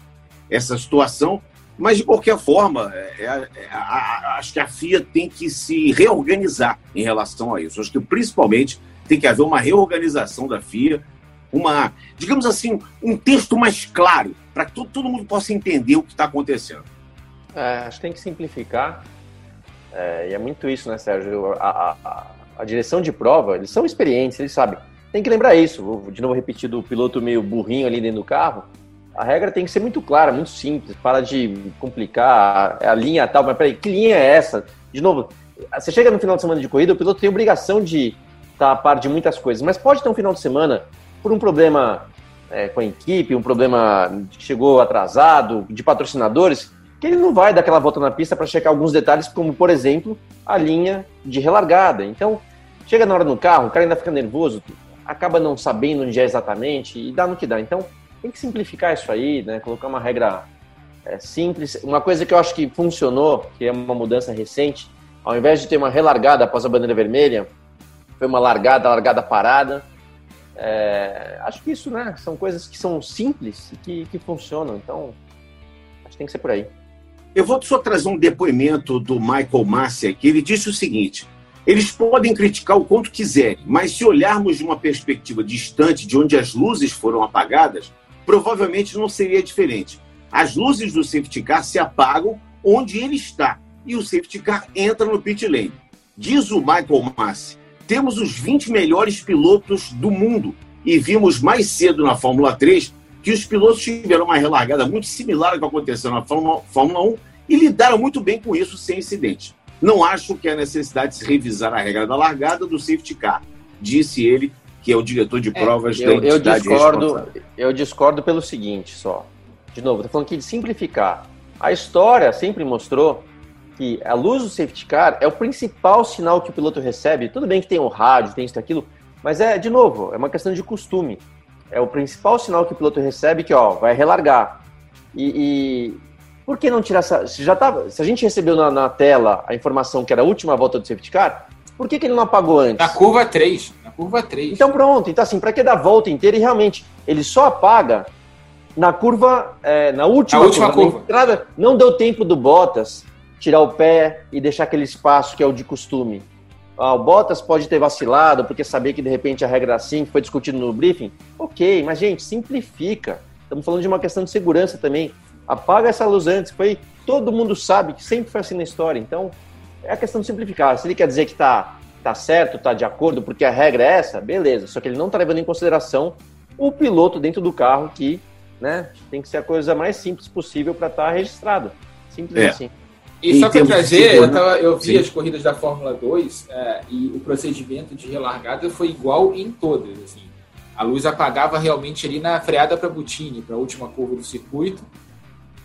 essa situação. Mas, de qualquer forma, é, é, é, a, acho que a FIA tem que se reorganizar em relação a isso. Acho que, principalmente, tem que haver uma reorganização da FIA, uma, digamos assim, um texto mais claro, para que todo, todo mundo possa entender o que está acontecendo. É, acho que tem que simplificar. É, e é muito isso, né, Sérgio? A, a, a direção de prova, eles são experientes, eles sabem. Tem que lembrar isso, vou de novo repetir do piloto meio burrinho ali dentro do carro. A regra tem que ser muito clara, muito simples, para de complicar a, linha tal, mas peraí, que linha é essa? De novo, você chega no final de semana de corrida, o piloto tem obrigação de estar a par de muitas coisas, mas pode ter um final de semana por um problema é, com a equipe, um problema que chegou atrasado, de patrocinadores, que ele não vai dar aquela volta na pista para checar alguns detalhes, como, por exemplo, a linha de relargada. Então, chega na hora no carro, o cara ainda fica nervoso, acaba não sabendo onde é exatamente e dá no que dá. Então, tem que simplificar isso aí, né? Colocar uma regra é simples. Uma coisa que eu acho que funcionou, que é uma mudança recente, ao invés de ter uma relargada após a bandeira vermelha, foi uma largada, largada parada. É, acho que isso, né? São coisas que são simples e que, que funcionam. Então, acho que tem que ser por aí. Eu vou só trazer um depoimento do Michael Massi aqui. Ele disse o seguinte: eles podem criticar o quanto quiserem, mas se olharmos de uma perspectiva distante de onde as luzes foram apagadas, provavelmente não seria diferente. As luzes do safety car se apagam onde ele está e o safety car entra no pit lane. Diz o Michael Massi: temos os 20 melhores pilotos do mundo e vimos mais cedo na Fórmula 3 que os pilotos tiveram uma relargada muito similar ao que aconteceu na Fórmula, Fórmula 1 e lidaram muito bem com isso sem incidente. Não acho que há necessidade de se revisar a regra da largada do safety car, disse ele, que é o diretor de é, provas é, eu, da eu discordo, eu discordo pelo seguinte só. De novo, estou falando aqui de simplificar. A história sempre mostrou que a luz do safety car é o principal sinal que o piloto recebe. Tudo bem que tem o rádio, tem isso, aquilo, mas é, de novo, é uma questão de costume. É o principal sinal que o piloto recebe que, ó, vai relargar. E, e por que não tirar essa... Se, já tava, se a gente recebeu na, na, tela a informação que era a última volta do safety car, por que, que ele não apagou antes? Na curva 3. Na curva 3. Então pronto. Então assim, para que dar a volta inteira? E realmente, ele só apaga na curva, é, na última, última curva. curva. Entrada, não deu tempo do Bottas tirar o pé e deixar aquele espaço que é o de costume. Ah, o Bottas pode ter vacilado porque sabia que de repente a regra assim foi discutido no briefing. Ok, mas gente, simplifica. Estamos falando de uma questão de segurança também. Apaga essa luz antes. Foi todo mundo sabe que sempre foi assim na história. Então é a questão de simplificar. Se ele quer dizer que está tá certo, está de acordo, porque a regra é essa, beleza. Só que ele não está levando em consideração o piloto dentro do carro que, né, tem que ser a coisa mais simples possível para estar tá registrado. Simples é. assim. E só para trazer, eu, tava, eu vi Sim. as corridas da Fórmula 2 é, e o procedimento de relargada foi igual em todas. Assim. A luz apagava realmente ali na freada para Butini, para a última curva do circuito,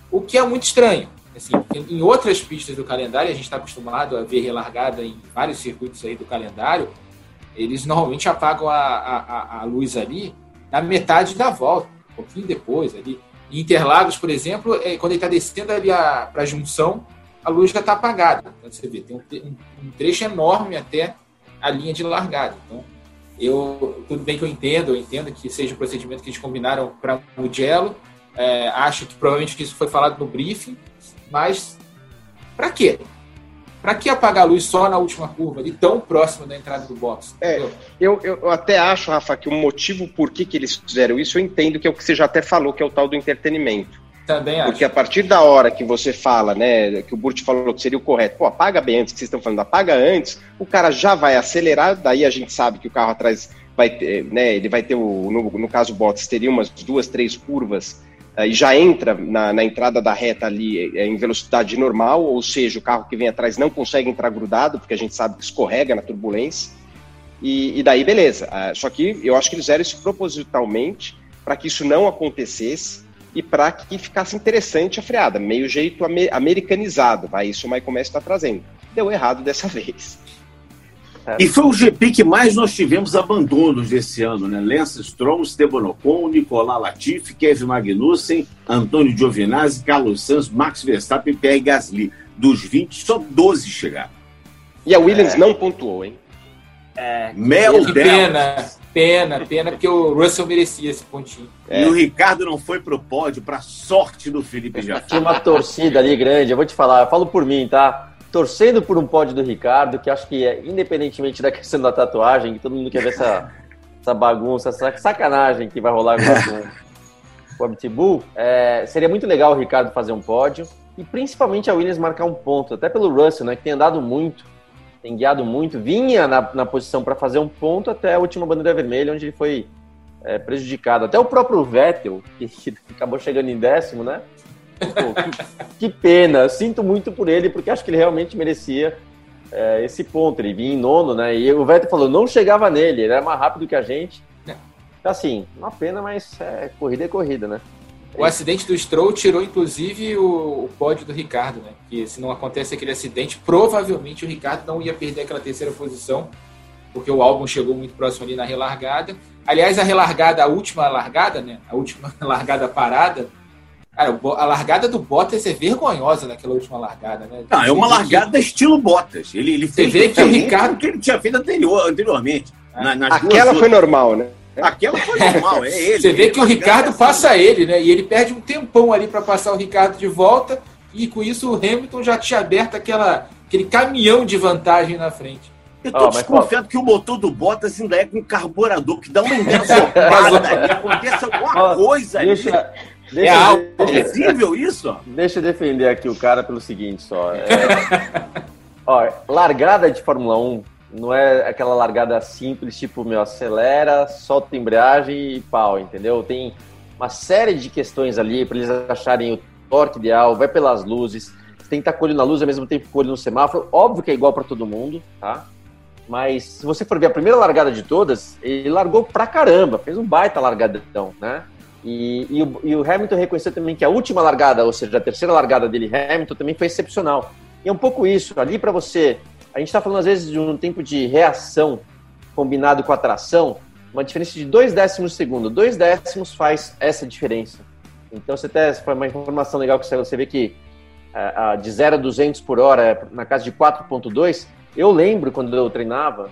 o que é muito estranho. Assim, em outras pistas do calendário, a gente está acostumado a ver relargada em vários circuitos aí do calendário, eles normalmente apagam a, a, a luz ali na metade da volta, um pouquinho depois ali. Em Interlagos, por exemplo, é, quando ele está descendo ali para a junção, a luz já está apagada. Então, você vê, tem um, um, trecho enorme até a linha de largada. Então, eu, tudo bem que eu entendo, eu entendo que seja o procedimento que eles combinaram para o Mugello. É, acho que provavelmente isso foi falado no briefing, mas para quê? Para que apagar a luz só na última curva, ali tão próximo da entrada do box? É, eu, eu até acho, Rafa, que o motivo por que, que eles fizeram isso, eu entendo que é o que você já até falou, que é o tal do entretenimento. Também acho. Porque a partir da hora que você fala, né, que o Burt falou que seria o correto, pô, apaga bem antes, que vocês estão falando, apaga antes, o cara já vai acelerar, daí a gente sabe que o carro atrás vai ter, né, ele vai ter, o, no, no caso o Bottas, teria umas duas, três curvas e já entra na, na, entrada da reta ali é, em velocidade normal, ou seja, o carro que vem atrás não consegue entrar grudado, porque a gente sabe que escorrega na turbulência, e, e daí beleza. Só que eu acho que eles fizeram isso propositalmente para que isso não acontecesse, e para que ficasse interessante a freada, meio jeito americanizado, vai isso o Michael Messi está trazendo. Deu errado dessa vez. E foi o GP que mais nós tivemos abandonos desse ano, né? Lance Stroll, Esteban Ocon, Nicolás Latifi, Kevin Magnussen, Antônio Giovinazzi, Carlos Sanz, Max Verstappen e Pierre Gasly. Dos 20, só 12 chegaram. E a Williams é... não pontuou, hein? É, Mel que pena. Pena, pena, porque o Russell merecia esse pontinho. É. E o Ricardo não foi pro pódio, pra sorte do Felipe Jafar. Tinha uma torcida ali grande, eu vou te falar, eu falo por mim, tá? Torcendo por um pódio do Ricardo, que acho que, é, independentemente da questão da tatuagem, que todo mundo quer ver essa, essa bagunça, essa sacanagem que vai rolar com, com o Abitibu, é, seria muito legal o Ricardo fazer um pódio e principalmente a Williams marcar um ponto, até pelo Russell, né, que tem andado muito tem guiado muito, vinha na, na posição para fazer um ponto até a última bandeira vermelha, onde ele foi é, prejudicado. Até o próprio Vettel, que, que acabou chegando em décimo, né? Pô, que, que, pena, sinto muito por ele, porque acho que ele realmente merecia é, esse ponto. Ele vinha em nono, né? E o Vettel falou, não chegava nele, ele era mais rápido que a gente. Então, assim, uma pena, mas é, corrida é corrida, né? O acidente do Stroll tirou, inclusive, o, o pódio do Ricardo, né? Que se não acontece aquele acidente, provavelmente o Ricardo não ia perder aquela terceira posição, porque o álbum chegou muito próximo ali na relargada. Aliás, a relargada, a última largada, né? A última largada parada, Cara, a largada do Bottas é vergonhosa naquela última largada, né? Não, é uma largada estilo Bottas. Ele, ele fez vê que o Ricardo que ele tinha feito anterior, anteriormente. Na, Aquela foi normal, né? Aquela foi normal, é ele. Você vê que o Ricardo assim. passa ele, né? E ele perde um tempão ali para passar o Ricardo de volta. E com isso o Hamilton já tinha aberto aquela, aquele caminhão de vantagem na frente. Eu tô oh, desconfiado que o motor do Bottas ainda é com carburador, que dá uma engasopada, acontece alguma coisa deixa, ali. Deixa, é algo possível isso? Deixa eu defender aqui o cara pelo seguinte só. É, ó, largada de Fórmula 1 não é aquela largada simples, tipo, meu, acelera, solta a embreagem e pau, entendeu? Tem uma série de questões ali para eles acharem o torque ideal, vai pelas luzes, tem que estar com o olho na luz ao mesmo tempo com o olho no semáforo. Óbvio que é igual para todo mundo, tá? Mas se você for ver a primeira largada de todas, ele largou pra caramba, fez um baita largadão, né? E, e, o, e, o, Hamilton reconheceu também que a última largada, ou seja, a terceira largada dele, Hamilton, também foi excepcional. E é um pouco isso, ali para você. A gente está falando às vezes de um tempo de reação combinado com atração, uma diferença de dois décimos de segundo. Dois décimos faz essa diferença. Então, você até foi uma informação legal que você vê que de 0 a 200 por hora, na casa de 4,2. Eu lembro quando eu treinava,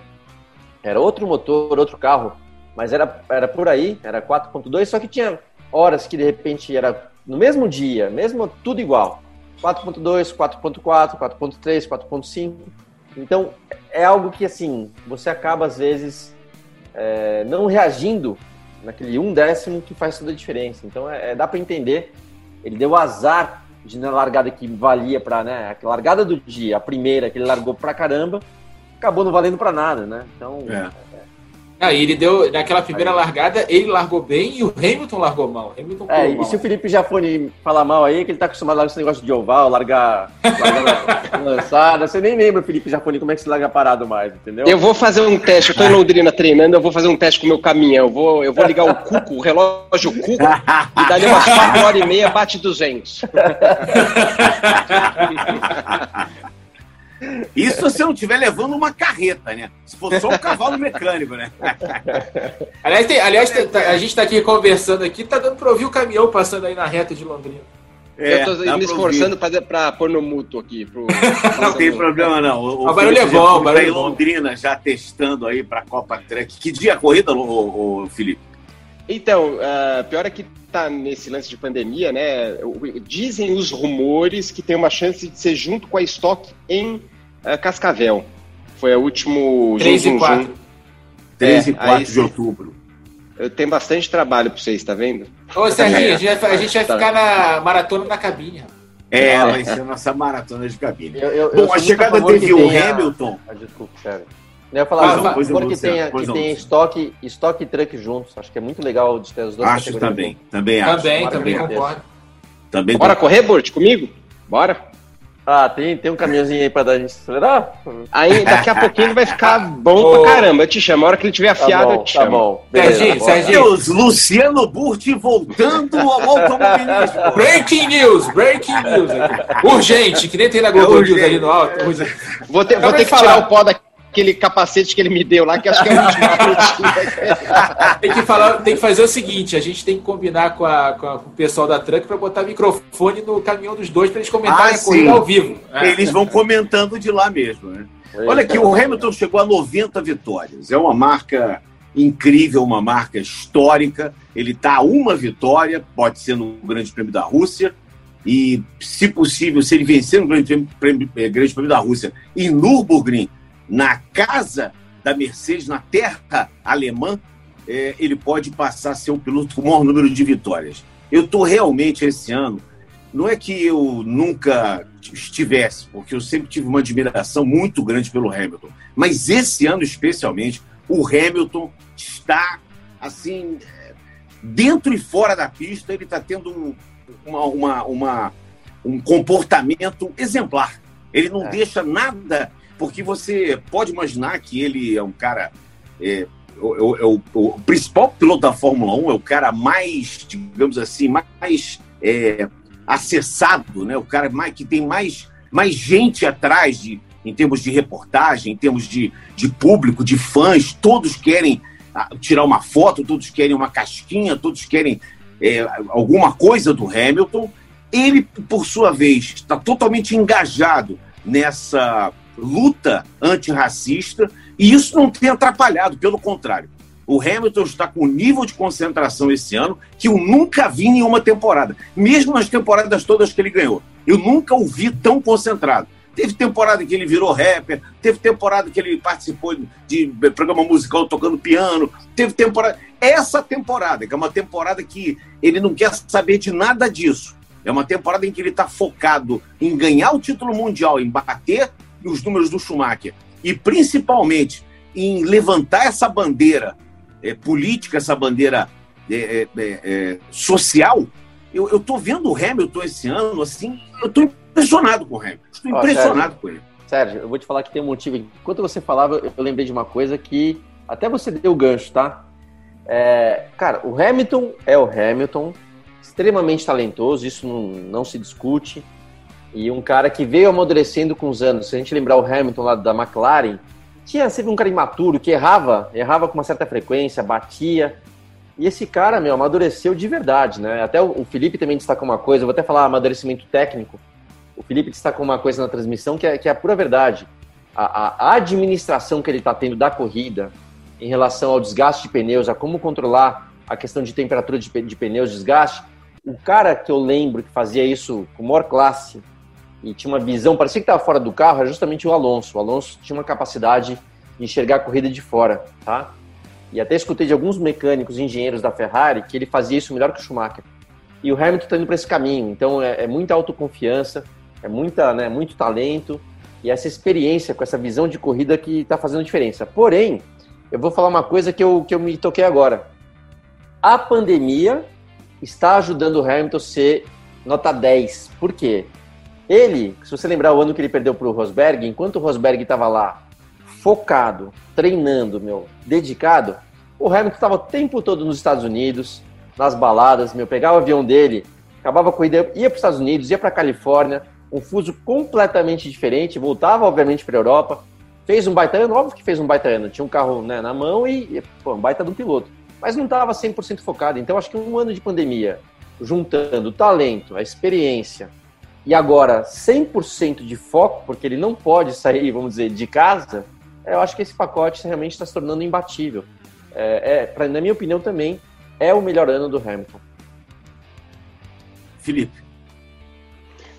era outro motor, outro carro, mas era, era por aí, era 4.2, só que tinha horas que de repente era no mesmo dia, mesmo tudo igual. 4.2, 4.4, 4.3, 4.5. Então, é algo que, assim, você acaba, às vezes, é, não reagindo naquele um décimo que faz toda a diferença. Então, é, é dá para entender. Ele deu azar de na largada que valia para, né, a largada do dia, a primeira que ele largou pra caramba, acabou não valendo para nada, né? Então, é. Ah, ele deu, naquela primeira aí. largada, ele largou bem e o Hamilton largou mal. Hamilton é, e mal. se o Felipe Jafone falar mal aí, que ele tá acostumado a largar esse negócio de oval, largar, largar lançada. Você nem lembra, Felipe Jafone, como é que se larga parado mais, entendeu? Eu vou fazer um teste, eu tô em Londrina treinando, eu vou fazer um teste com o meu caminhão. Eu vou, eu vou ligar o cuco, o relógio cuco, e dali umas 4 horas e meia bate 200. Isso se você não estiver levando uma carreta, né? Se for só um cavalo mecânico, né? aliás, tem, aliás tem, tá, a gente está aqui conversando aqui, tá dando para ouvir o caminhão passando aí na reta de Londrina. É, eu tô me esforçando para pôr no mútuo aqui. Pro, não tem problema, não. O, o barulho é bom, o barulho é Londrina já testando aí para a Copa Truck. Que dia a corrida, o, o Felipe? Então, uh, pior é que tá nesse lance de pandemia, né? Dizem os rumores que tem uma chance de ser junto com a estoque em uh, Cascavel. Foi o último. 3 e 4. 3 é, e 4 de outubro. Tem bastante trabalho para vocês, tá vendo? Ô, Serginho, a gente vai, a gente vai ficar na maratona na cabine. É, vai ser a nossa maratona de cabine. Eu, eu, Bom, eu a chegada teve o Hamilton. Ah, desculpa, sério. Eu ia falar, ah, não, porque tem, que tem estoque, estoque e truck juntos. Acho que é muito legal de ter os dois. Acho também, também acho. Também, também concordo. Também Bora correr, Burt, comigo? Bora. Ah, tem, tem um caminhãozinho aí pra dar a gente acelerar? Aí daqui a pouquinho vai ficar bom oh. pra caramba. Eu te chamo. A hora que ele tiver tá afiado, tá bom, eu te tá chamo. Bom. Beleza, Serginho, Serginho. Deus, Luciano Burti voltando ao automobilismo. breaking news, breaking news. Urgente, que nem tem na Globo é News ali no alto. Vou ter, vou ter que falar. tirar o pó daqui aquele capacete que ele me deu lá, que acho que é o último tem, que falar, tem que fazer o seguinte: a gente tem que combinar com, a, com, a, com o pessoal da Truck para botar microfone no caminhão dos dois para eles comentarem ah, a corrida ao vivo. É. Eles vão comentando de lá mesmo, né? Olha aqui, o Hamilton chegou a 90 vitórias. É uma marca incrível, uma marca histórica. Ele está a uma vitória, pode ser no Grande Prêmio da Rússia. E, se possível, se ele vencer no Grande Prêmio, Grande Prêmio da Rússia e Nürburgring, na casa da Mercedes, na terra alemã, é, ele pode passar a ser o piloto com o maior número de vitórias. Eu estou realmente esse ano, não é que eu nunca estivesse, porque eu sempre tive uma admiração muito grande pelo Hamilton, mas esse ano especialmente, o Hamilton está assim, dentro e fora da pista, ele está tendo um, uma, uma, uma, um comportamento exemplar. Ele não é. deixa nada porque você pode imaginar que ele é um cara. É, o, o, o, o, principal piloto da Fórmula 1 é o cara mais, digamos assim, mais é, acessado, né? o cara mais, que tem mais, mais gente atrás de, em termos de reportagem, em termos de, de público, de fãs, todos querem ah, tirar uma foto, todos querem uma casquinha, todos querem é, alguma coisa do Hamilton. Ele, por sua vez, está totalmente engajado nessa luta antirracista e isso não tem atrapalhado, pelo contrário. O Hamilton está com um nível de concentração esse ano que eu nunca vi em nenhuma temporada, mesmo nas temporadas todas que ele ganhou. Eu nunca o vi tão concentrado. Teve temporada que ele virou rapper, teve temporada que ele participou de programa musical tocando piano, teve temporada. Essa temporada, que é uma temporada que ele não quer saber de nada disso. É uma temporada em que ele está focado em ganhar o título mundial, em bater os números do Schumacher e principalmente em levantar essa bandeira é, política, essa bandeira é, é, é, é social. Eu estou vendo o Hamilton esse ano, assim, eu estou impressionado com o Hamilton. Estou impressionado Sérgio, com ele. Sérgio, eu vou te falar que tem um motivo. Enquanto você falava, eu lembrei de uma coisa que até você deu o gancho, tá? É, cara, o Hamilton é o Hamilton, extremamente talentoso, isso não, não se discute. E um cara que veio amadurecendo com os anos. Se a gente lembrar o Hamilton lá da McLaren, tinha sempre um cara imaturo que errava, errava com uma certa frequência, batia. E esse cara, meu, amadureceu de verdade, né? Até o Felipe também destacou uma coisa, eu vou até falar amadurecimento técnico. O Felipe destacou uma coisa na transmissão que é, que é a pura verdade. A, a administração que ele está tendo da corrida em relação ao desgaste de pneus, a como controlar a questão de temperatura de, de pneus, desgaste, o cara que eu lembro que fazia isso com maior classe e tinha uma visão, parecia que estava fora do carro, era justamente o Alonso. O Alonso tinha uma capacidade de enxergar a corrida de fora, tá? E até escutei de alguns mecânicos engenheiros da Ferrari que ele fazia isso melhor que o Schumacher. E o Hamilton está indo para esse caminho. Então é, é, muita autoconfiança, é muita, né, muito talento e essa experiência com essa visão de corrida que está fazendo diferença. Porém, eu vou falar uma coisa que eu, que eu me toquei agora. A pandemia está ajudando o Hamilton a ser nota 10. Por quê? Ele, se você lembrar o ano que ele perdeu para o Rosberg, enquanto o Rosberg estava lá focado, treinando, meu, dedicado, o Hamilton estava o tempo todo nos Estados Unidos, nas baladas, meu, pegava o avião dele, acabava a corrida, ia para os Estados Unidos, ia para a Califórnia, um fuso completamente diferente, voltava obviamente para a Europa, fez um baita ano, óbvio que fez um baita ano, tinha um carro né, na mão e, pô, um baita do piloto, mas não estava 100% focado. Então acho que um ano de pandemia, juntando o talento, a experiência, e agora 100% de foco, porque ele não pode sair, vamos dizer, de casa, eu acho que esse pacote realmente está se tornando imbatível. É, é pra, na minha opinião, também é o melhor ano do Hamilton. Felipe.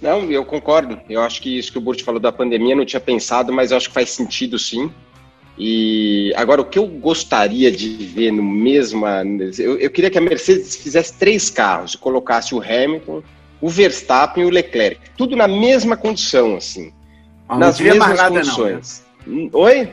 Não, eu concordo. Eu acho que isso que o Burt falou da pandemia, não tinha pensado, mas eu acho que faz sentido sim. E agora, o que eu gostaria de ver no mesmo. Eu, eu queria que a Mercedes fizesse três carros e colocasse o Hamilton, o Verstappen e o Leclerc. Tudo na mesma condição, assim. Ah, nas mesmas nada, condições. Não, né? Oi?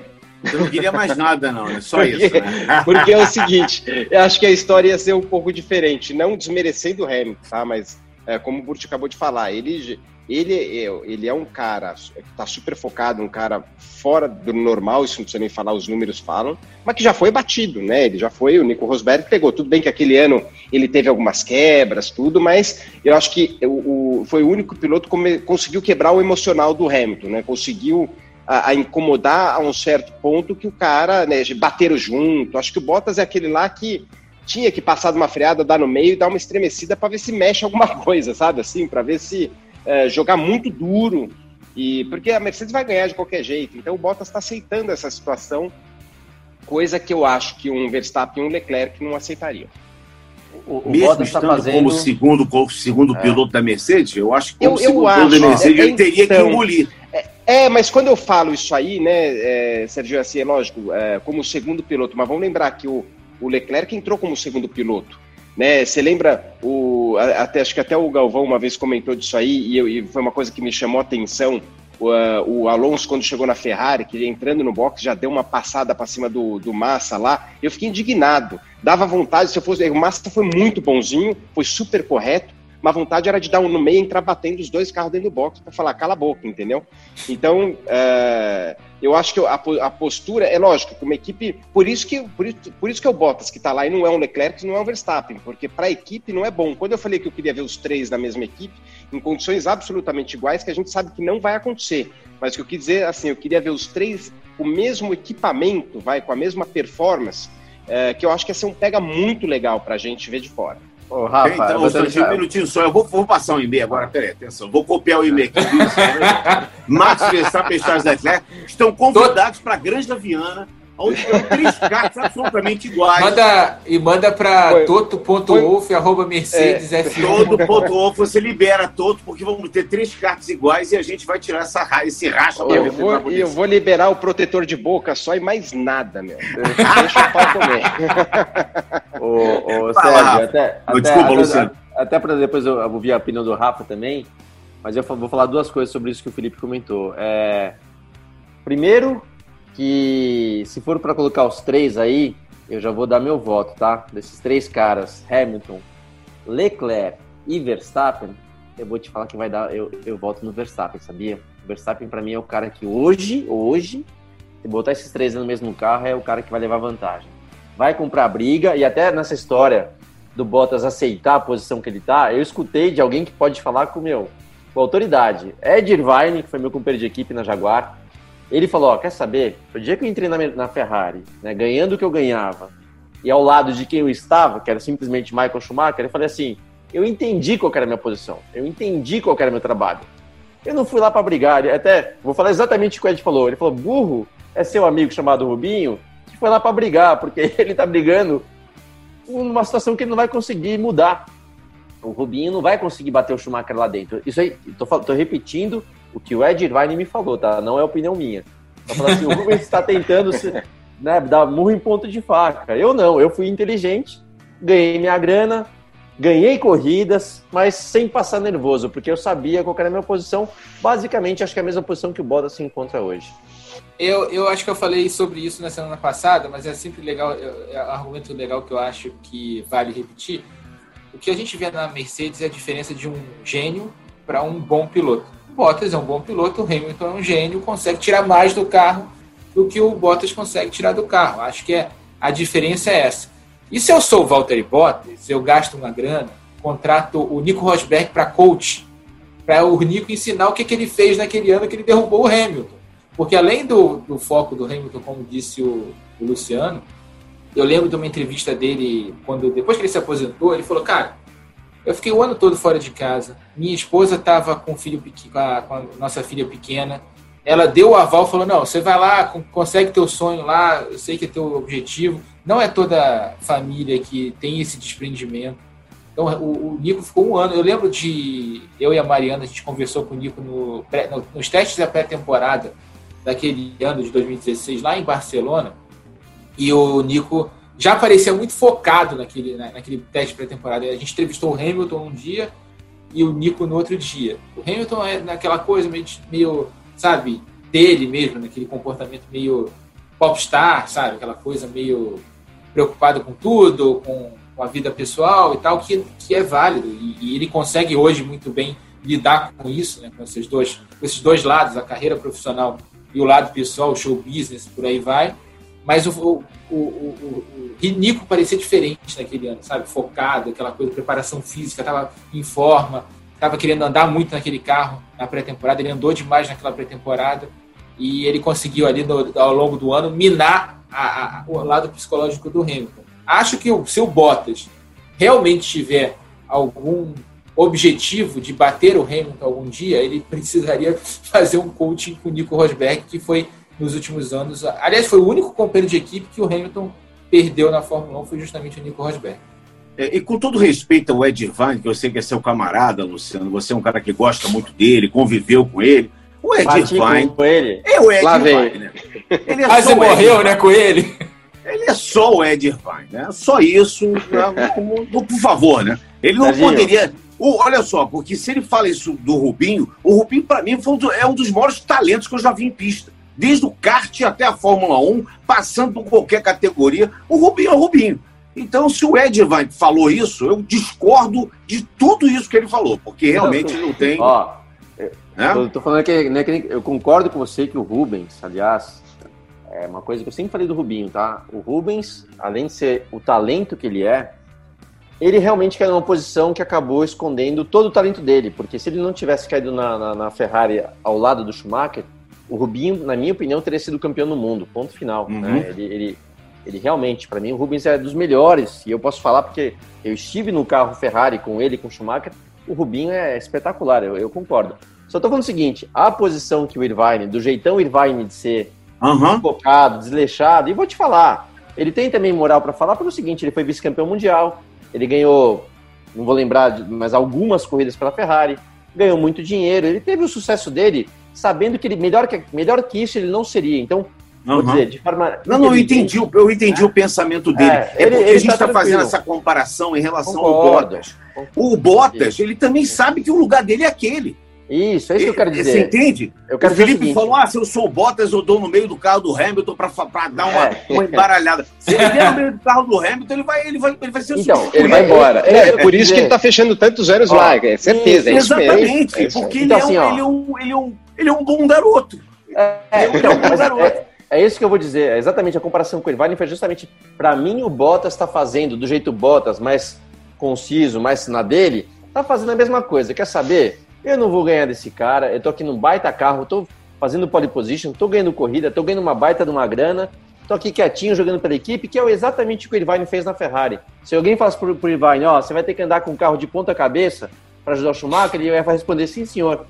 Eu não queria mais nada, não, é só porque, isso. Né? Porque é o seguinte, eu acho que a história ia ser um pouco diferente, não desmerecendo o Hamilton, tá? Mas é, como o Burt acabou de falar, ele, ele, é, ele é um cara que está super focado, um cara fora do normal, isso não precisa nem falar, os números falam, mas que já foi batido, né? Ele já foi, o Nico Rosberg pegou. Tudo bem que aquele ano ele teve algumas quebras, tudo, mas eu acho que o, o foi o único piloto que conseguiu quebrar o emocional do Hamilton, né? Conseguiu a, a, incomodar a um certo ponto que o cara, né, bateram junto. Acho que o Bottas é aquele lá que tinha que passar de uma freada, dar no meio e dar uma estremecida para ver se mexe alguma coisa, sabe? Assim, para ver se é, jogar muito duro. E porque a Mercedes vai ganhar de qualquer jeito. Então o Bottas está aceitando essa situação, coisa que eu acho que um Verstappen e um Leclerc não aceitariam. O, o Mesmo Bottas está fazendo como segundo, como segundo é. piloto da Mercedes, eu acho que como eu, segundo eu piloto da Mercedes é, ele teria então, que engolir. É, é, mas quando eu falo isso aí, né, é, Sérgio, assim, é lógico, é, como segundo piloto, mas vamos lembrar que o, o Leclerc entrou como segundo piloto. Né? Você lembra, o, até, acho que até o Galvão uma vez comentou disso aí, e, eu, e foi uma coisa que me chamou a atenção. O, o, Alonso, quando chegou na Ferrari, que entrando no box, já deu uma passada para cima do, do Massa lá. Eu fiquei indignado. Dava vontade, se eu fosse. O Massa foi muito bonzinho, foi super correto mas a vontade era de dar um no meio e entrar batendo os dois carros dentro do box para falar, cala a boca, entendeu? Então, é, eu acho que a, a, postura, é lógico, como equipe, por isso que, por isso, por isso que é o Bottas que está lá e não é um Leclerc, não é um Verstappen, porque para a equipe não é bom. Quando eu falei que eu queria ver os três na mesma equipe, em condições absolutamente iguais, que a gente sabe que não vai acontecer, mas o que eu quis dizer, assim, eu queria ver os três com o mesmo equipamento, vai, com a mesma performance, é, que eu acho que ia ser um pega muito legal para a gente ver de fora. Ô, Rafa, então, eu deixar... um minutinho só. Eu vou, vou passar um e-mail agora. Peraí, atenção. Vou copiar o e-mail aqui. Max Verstappen e Charles Leclerc estão convidados para a Granja Viana onde tem três cartas absolutamente iguais. Manda, e manda para toto.wolf, arroba Mercedes é, Toto.wolf, você libera Toto, porque vamos ter três cartas iguais e a gente vai tirar essa, esse racha. Eu, vou, eu vou liberar o protetor de boca só e mais nada, meu. Deixa o pau comer. ô, ô, Sérgio, até, até, Desculpa, até, Luciano. Até para depois eu, eu ouvir a opinião do Rafa também, mas eu vou falar duas coisas sobre isso que o Felipe comentou. É, primeiro, que se for para colocar os três aí, eu já vou dar meu voto, tá? Desses três caras, Hamilton, Leclerc e Verstappen, eu vou te falar que vai dar, eu, eu voto no Verstappen, sabia? O Verstappen para mim é o cara que hoje, hoje, se botar esses três no mesmo carro, é o cara que vai levar vantagem. Vai comprar briga e até nessa história do Bottas aceitar a posição que ele tá, eu escutei de alguém que pode falar com meu, com autoridade. Ed Irvine, que foi meu companheiro de equipe na Jaguar, ele falou: ó, quer saber? O dia que eu entrei na, na Ferrari, né, ganhando o que eu ganhava, e ao lado de quem eu estava, que era simplesmente Michael Schumacher, eu falei assim: eu entendi qual era a minha posição, eu entendi qual era o meu trabalho. Eu não fui lá para brigar, até vou falar exatamente o que o Ed falou. Ele falou: burro é seu amigo chamado Rubinho, que foi lá para brigar, porque ele tá brigando numa situação que ele não vai conseguir mudar. O Rubinho não vai conseguir bater o Schumacher lá dentro. Isso aí, tô repetindo o que o Ed Irvine me falou, tá? Não é opinião minha. Tá falando assim, o Rubens está tentando se, né, dar murro em ponto de faca. Eu não, eu fui inteligente, ganhei minha grana, ganhei corridas, mas sem passar nervoso, porque eu sabia qual era a minha posição. Basicamente, acho que é a mesma posição que o Bottas se encontra hoje. Eu, eu acho que eu falei sobre isso na semana passada, mas é sempre legal, é, é um argumento legal que eu acho que vale repetir. O que a gente vê na Mercedes é a diferença de um gênio para um bom piloto. Bottas é um bom piloto, o Hamilton é um gênio, consegue tirar mais do carro do que o Bottas consegue tirar do carro. Acho que é, a diferença é essa. E se eu sou o Valtteri Bottas, eu gasto uma grana, contrato o Nico Rosberg para coach, para o Nico ensinar o que, que ele fez naquele ano que ele derrubou o Hamilton. Porque além do, do foco do Hamilton, como disse o, o Luciano, eu lembro de uma entrevista dele, quando depois que ele se aposentou, ele falou, cara, eu fiquei o ano todo fora de casa. Minha esposa estava com, filho, com, a, com a nossa filha pequena. Ela deu o aval, falou: não, você vai lá, consegue teu sonho lá, eu sei que é teu objetivo. Não é toda família que tem esse desprendimento. Então, o, o Nico ficou um ano. Eu lembro de. Eu e a Mariana, a gente conversou com o Nico no, no, nos testes da pré-temporada daquele ano de 2016, lá em Barcelona. E o Nico já parecia muito focado naquele, naquele teste pré-temporada. A gente entrevistou o Hamilton um dia e o Nico no outro dia. O Hamilton é naquela coisa meio, meio sabe, dele mesmo, naquele comportamento meio popstar, sabe? Aquela coisa meio preocupado com tudo, com, com a vida pessoal e tal, que, que é válido. E, e, ele consegue hoje muito bem lidar com isso, né? com, esses dois, com esses dois lados, a carreira profissional e o lado pessoal, show business, por aí vai. Mas o, o, o, o, o Nico parecia diferente naquele ano, sabe? Focado, aquela coisa, preparação física, estava em forma, estava querendo andar muito naquele carro na pré-temporada. Ele andou demais naquela pré-temporada e ele conseguiu ali no, ao longo do ano minar a, a, o lado psicológico do Hamilton. Acho que se o Bottas realmente tiver algum objetivo de bater o Hamilton algum dia, ele precisaria fazer um coaching com o Nico Rosberg, que foi nos últimos anos. Aliás, foi o único companheiro de equipe que o Hamilton perdeu na Fórmula 1, foi justamente o Nico Rosberg. É, e com todo respeito ao Ed Irvine, que eu sei que é seu camarada, Luciano, você é um cara que gosta muito dele, conviveu com ele. O Ed Irvine. Com ele. É o Ed Lá Irvine, né? Ele é Quase morreu, né, com ele. Ele é só o Ed Irvine, né? Só isso, né? por favor, né? Ele não Tadinho. poderia. O, olha só, porque se ele fala isso do Rubinho, o Rubinho, para mim, é um dos maiores talentos que eu já vi em pista desde o kart até a Fórmula 1, passando por qualquer categoria, o Rubinho é o Rubinho. Então, se o Ed falou isso, eu discordo de tudo isso que ele falou, porque realmente não, não tem. Ó, né? eu tô falando que, né, que eu concordo com você que o Rubens, aliás, é uma coisa que eu sempre falei do Rubinho, tá? O Rubens, além de ser o talento que ele é, ele realmente caiu numa posição que acabou escondendo todo o talento dele, porque se ele não tivesse caído na, na, na Ferrari ao lado do Schumacher, o Rubinho, na minha opinião, teria sido campeão do mundo, ponto final. Uhum. Né? Ele, ele, Ele realmente, para mim, o Rubens é dos melhores. E eu posso falar porque eu estive no carro Ferrari com ele, com o Schumacher. O Rubinho é espetacular, eu, eu concordo. Só tô falando o seguinte: a posição que o Irvine, do jeitão Irvine de ser uhum. focado, desleixado, e vou te falar, ele tem também moral para falar pelo seguinte: ele foi vice-campeão mundial, ele ganhou, não vou lembrar, mas algumas corridas pela Ferrari, ganhou muito dinheiro, ele teve o sucesso dele sabendo que ele melhor que, melhor que isso ele não seria. Então, Uhum. Dizer, de forma não, não, eu entendi, eu entendi é. o pensamento dele. É, é porque ele, a gente está tá fazendo essa comparação em relação Concordo. ao Bottas. O Bottas, ele também sabe que o lugar dele é aquele. Isso, é isso que eu quero dizer. Você entende? Eu quero o Felipe dizer falou: ah, se eu sou o Bottas, eu dou no meio do carro do Hamilton para dar uma, é. uma embaralhada. Se ele der no meio do carro do Hamilton, ele vai, ele vai, ele vai ser o Então, ele vai embora. É, é por isso que ele está fechando tantos anos lá, é certeza. Isso, é exatamente, isso porque então, ele, é um, assim, ele, é um, ele, é um, ele é um bom garoto. É, então, um garoto. É, é, isso que eu vou dizer. É exatamente a comparação com o Irvine foi justamente para mim o Bottas está fazendo do jeito Bottas, mais conciso, mais na dele, tá fazendo a mesma coisa. Quer saber? Eu não vou ganhar desse cara, eu tô aqui num baita carro, tô fazendo pole position, tô ganhando corrida, tô ganhando uma baita de uma grana, tô aqui quietinho jogando pela equipe, que é exatamente o que o Irvine fez na Ferrari. Se alguém falasse pro, pro Irvine, ó, você vai ter que andar com um carro de ponta cabeça para ajudar o Schumacher, ele vai responder sim, senhor.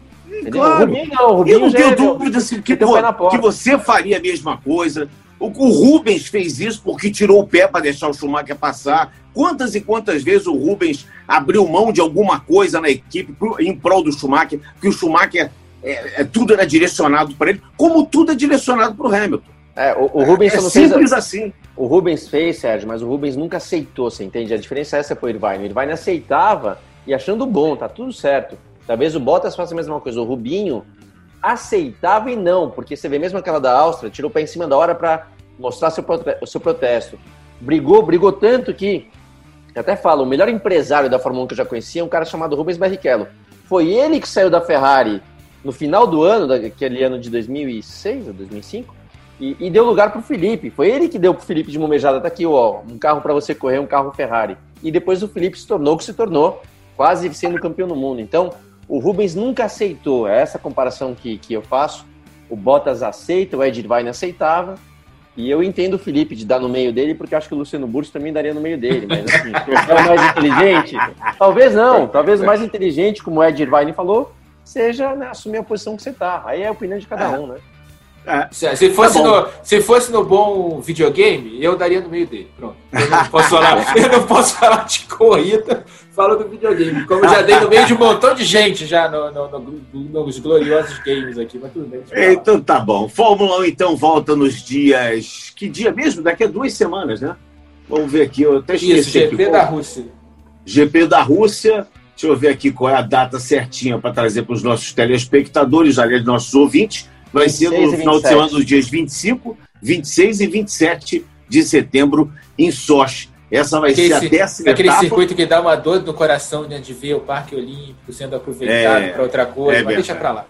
Claro. O Rubinho não, o Rubinho eu não tenho é dúvida assim, que, que você faria a mesma coisa. O, o Rubens fez isso porque tirou o pé para deixar o Schumacher passar. Quantas e quantas vezes o Rubens abriu mão de alguma coisa na equipe pro, em prol do Schumacher, que o Schumacher é, é tudo era direcionado para ele, como tudo é direcionado para o Hamilton. É, o, o Rubens é, é simples fez, assim. O Rubens fez, Sérgio, mas o Rubens nunca aceitou, você entende? A diferença é essa para o Irvine. O Irvine aceitava e achando bom, tá tudo certo. Talvez o Bottas faça a mesma coisa. O Rubinho aceitava e não, porque você vê mesmo aquela da Áustria, tirou o pé em cima da hora para mostrar seu, seu protesto. Brigou, brigou tanto que até falo, o melhor empresário da Fórmula 1 que eu já conhecia é um cara chamado Rubens Barrichello. Foi ele que saiu da Ferrari no final do ano, daquele ano de 2006 ou 2005, e, e deu lugar para o Felipe. Foi ele que deu para o Felipe de Momejada, tá aqui, ó, um carro para você correr, um carro Ferrari. E depois o Felipe se tornou o que se tornou, quase sendo campeão do mundo. Então, o Rubens nunca aceitou, é essa comparação que, que eu faço. O Bottas aceita, o Ed Irvine aceitava, e eu entendo o Felipe de dar no meio dele, porque acho que o Luciano Burso também daria no meio dele. Mas assim, é o mais inteligente? Talvez não. Talvez o mais inteligente, como o Ed Irvine falou, seja né, assumir a posição que você tá. Aí é a opinião de cada é. um, né? É. Se, fosse tá no, se fosse no bom videogame, eu daria no meio dele. Pronto. Eu não posso falar, eu não posso falar de corrida, falo do videogame. Como já dei no meio de um montão de gente já no, no, no, nos gloriosos games aqui, mas tudo bem. Então tá bom. Fórmula 1 então volta nos dias. Que dia mesmo? Daqui a duas semanas, né? Vamos ver aqui. Eu até esqueci. Isso, GP aqui. da Rússia. GP da Rússia. Deixa eu ver aqui qual é a data certinha para trazer para os nossos telespectadores, aliás, nossos ouvintes. Vai ser no final de semana dos dias 25, 26 e 27 de setembro em Sochi. Essa vai aquele, ser a décima Aquele etapa. circuito que dá uma dor no coração né, de ver o Parque Olímpico sendo aproveitado é, para outra coisa, é mas deixa para lá.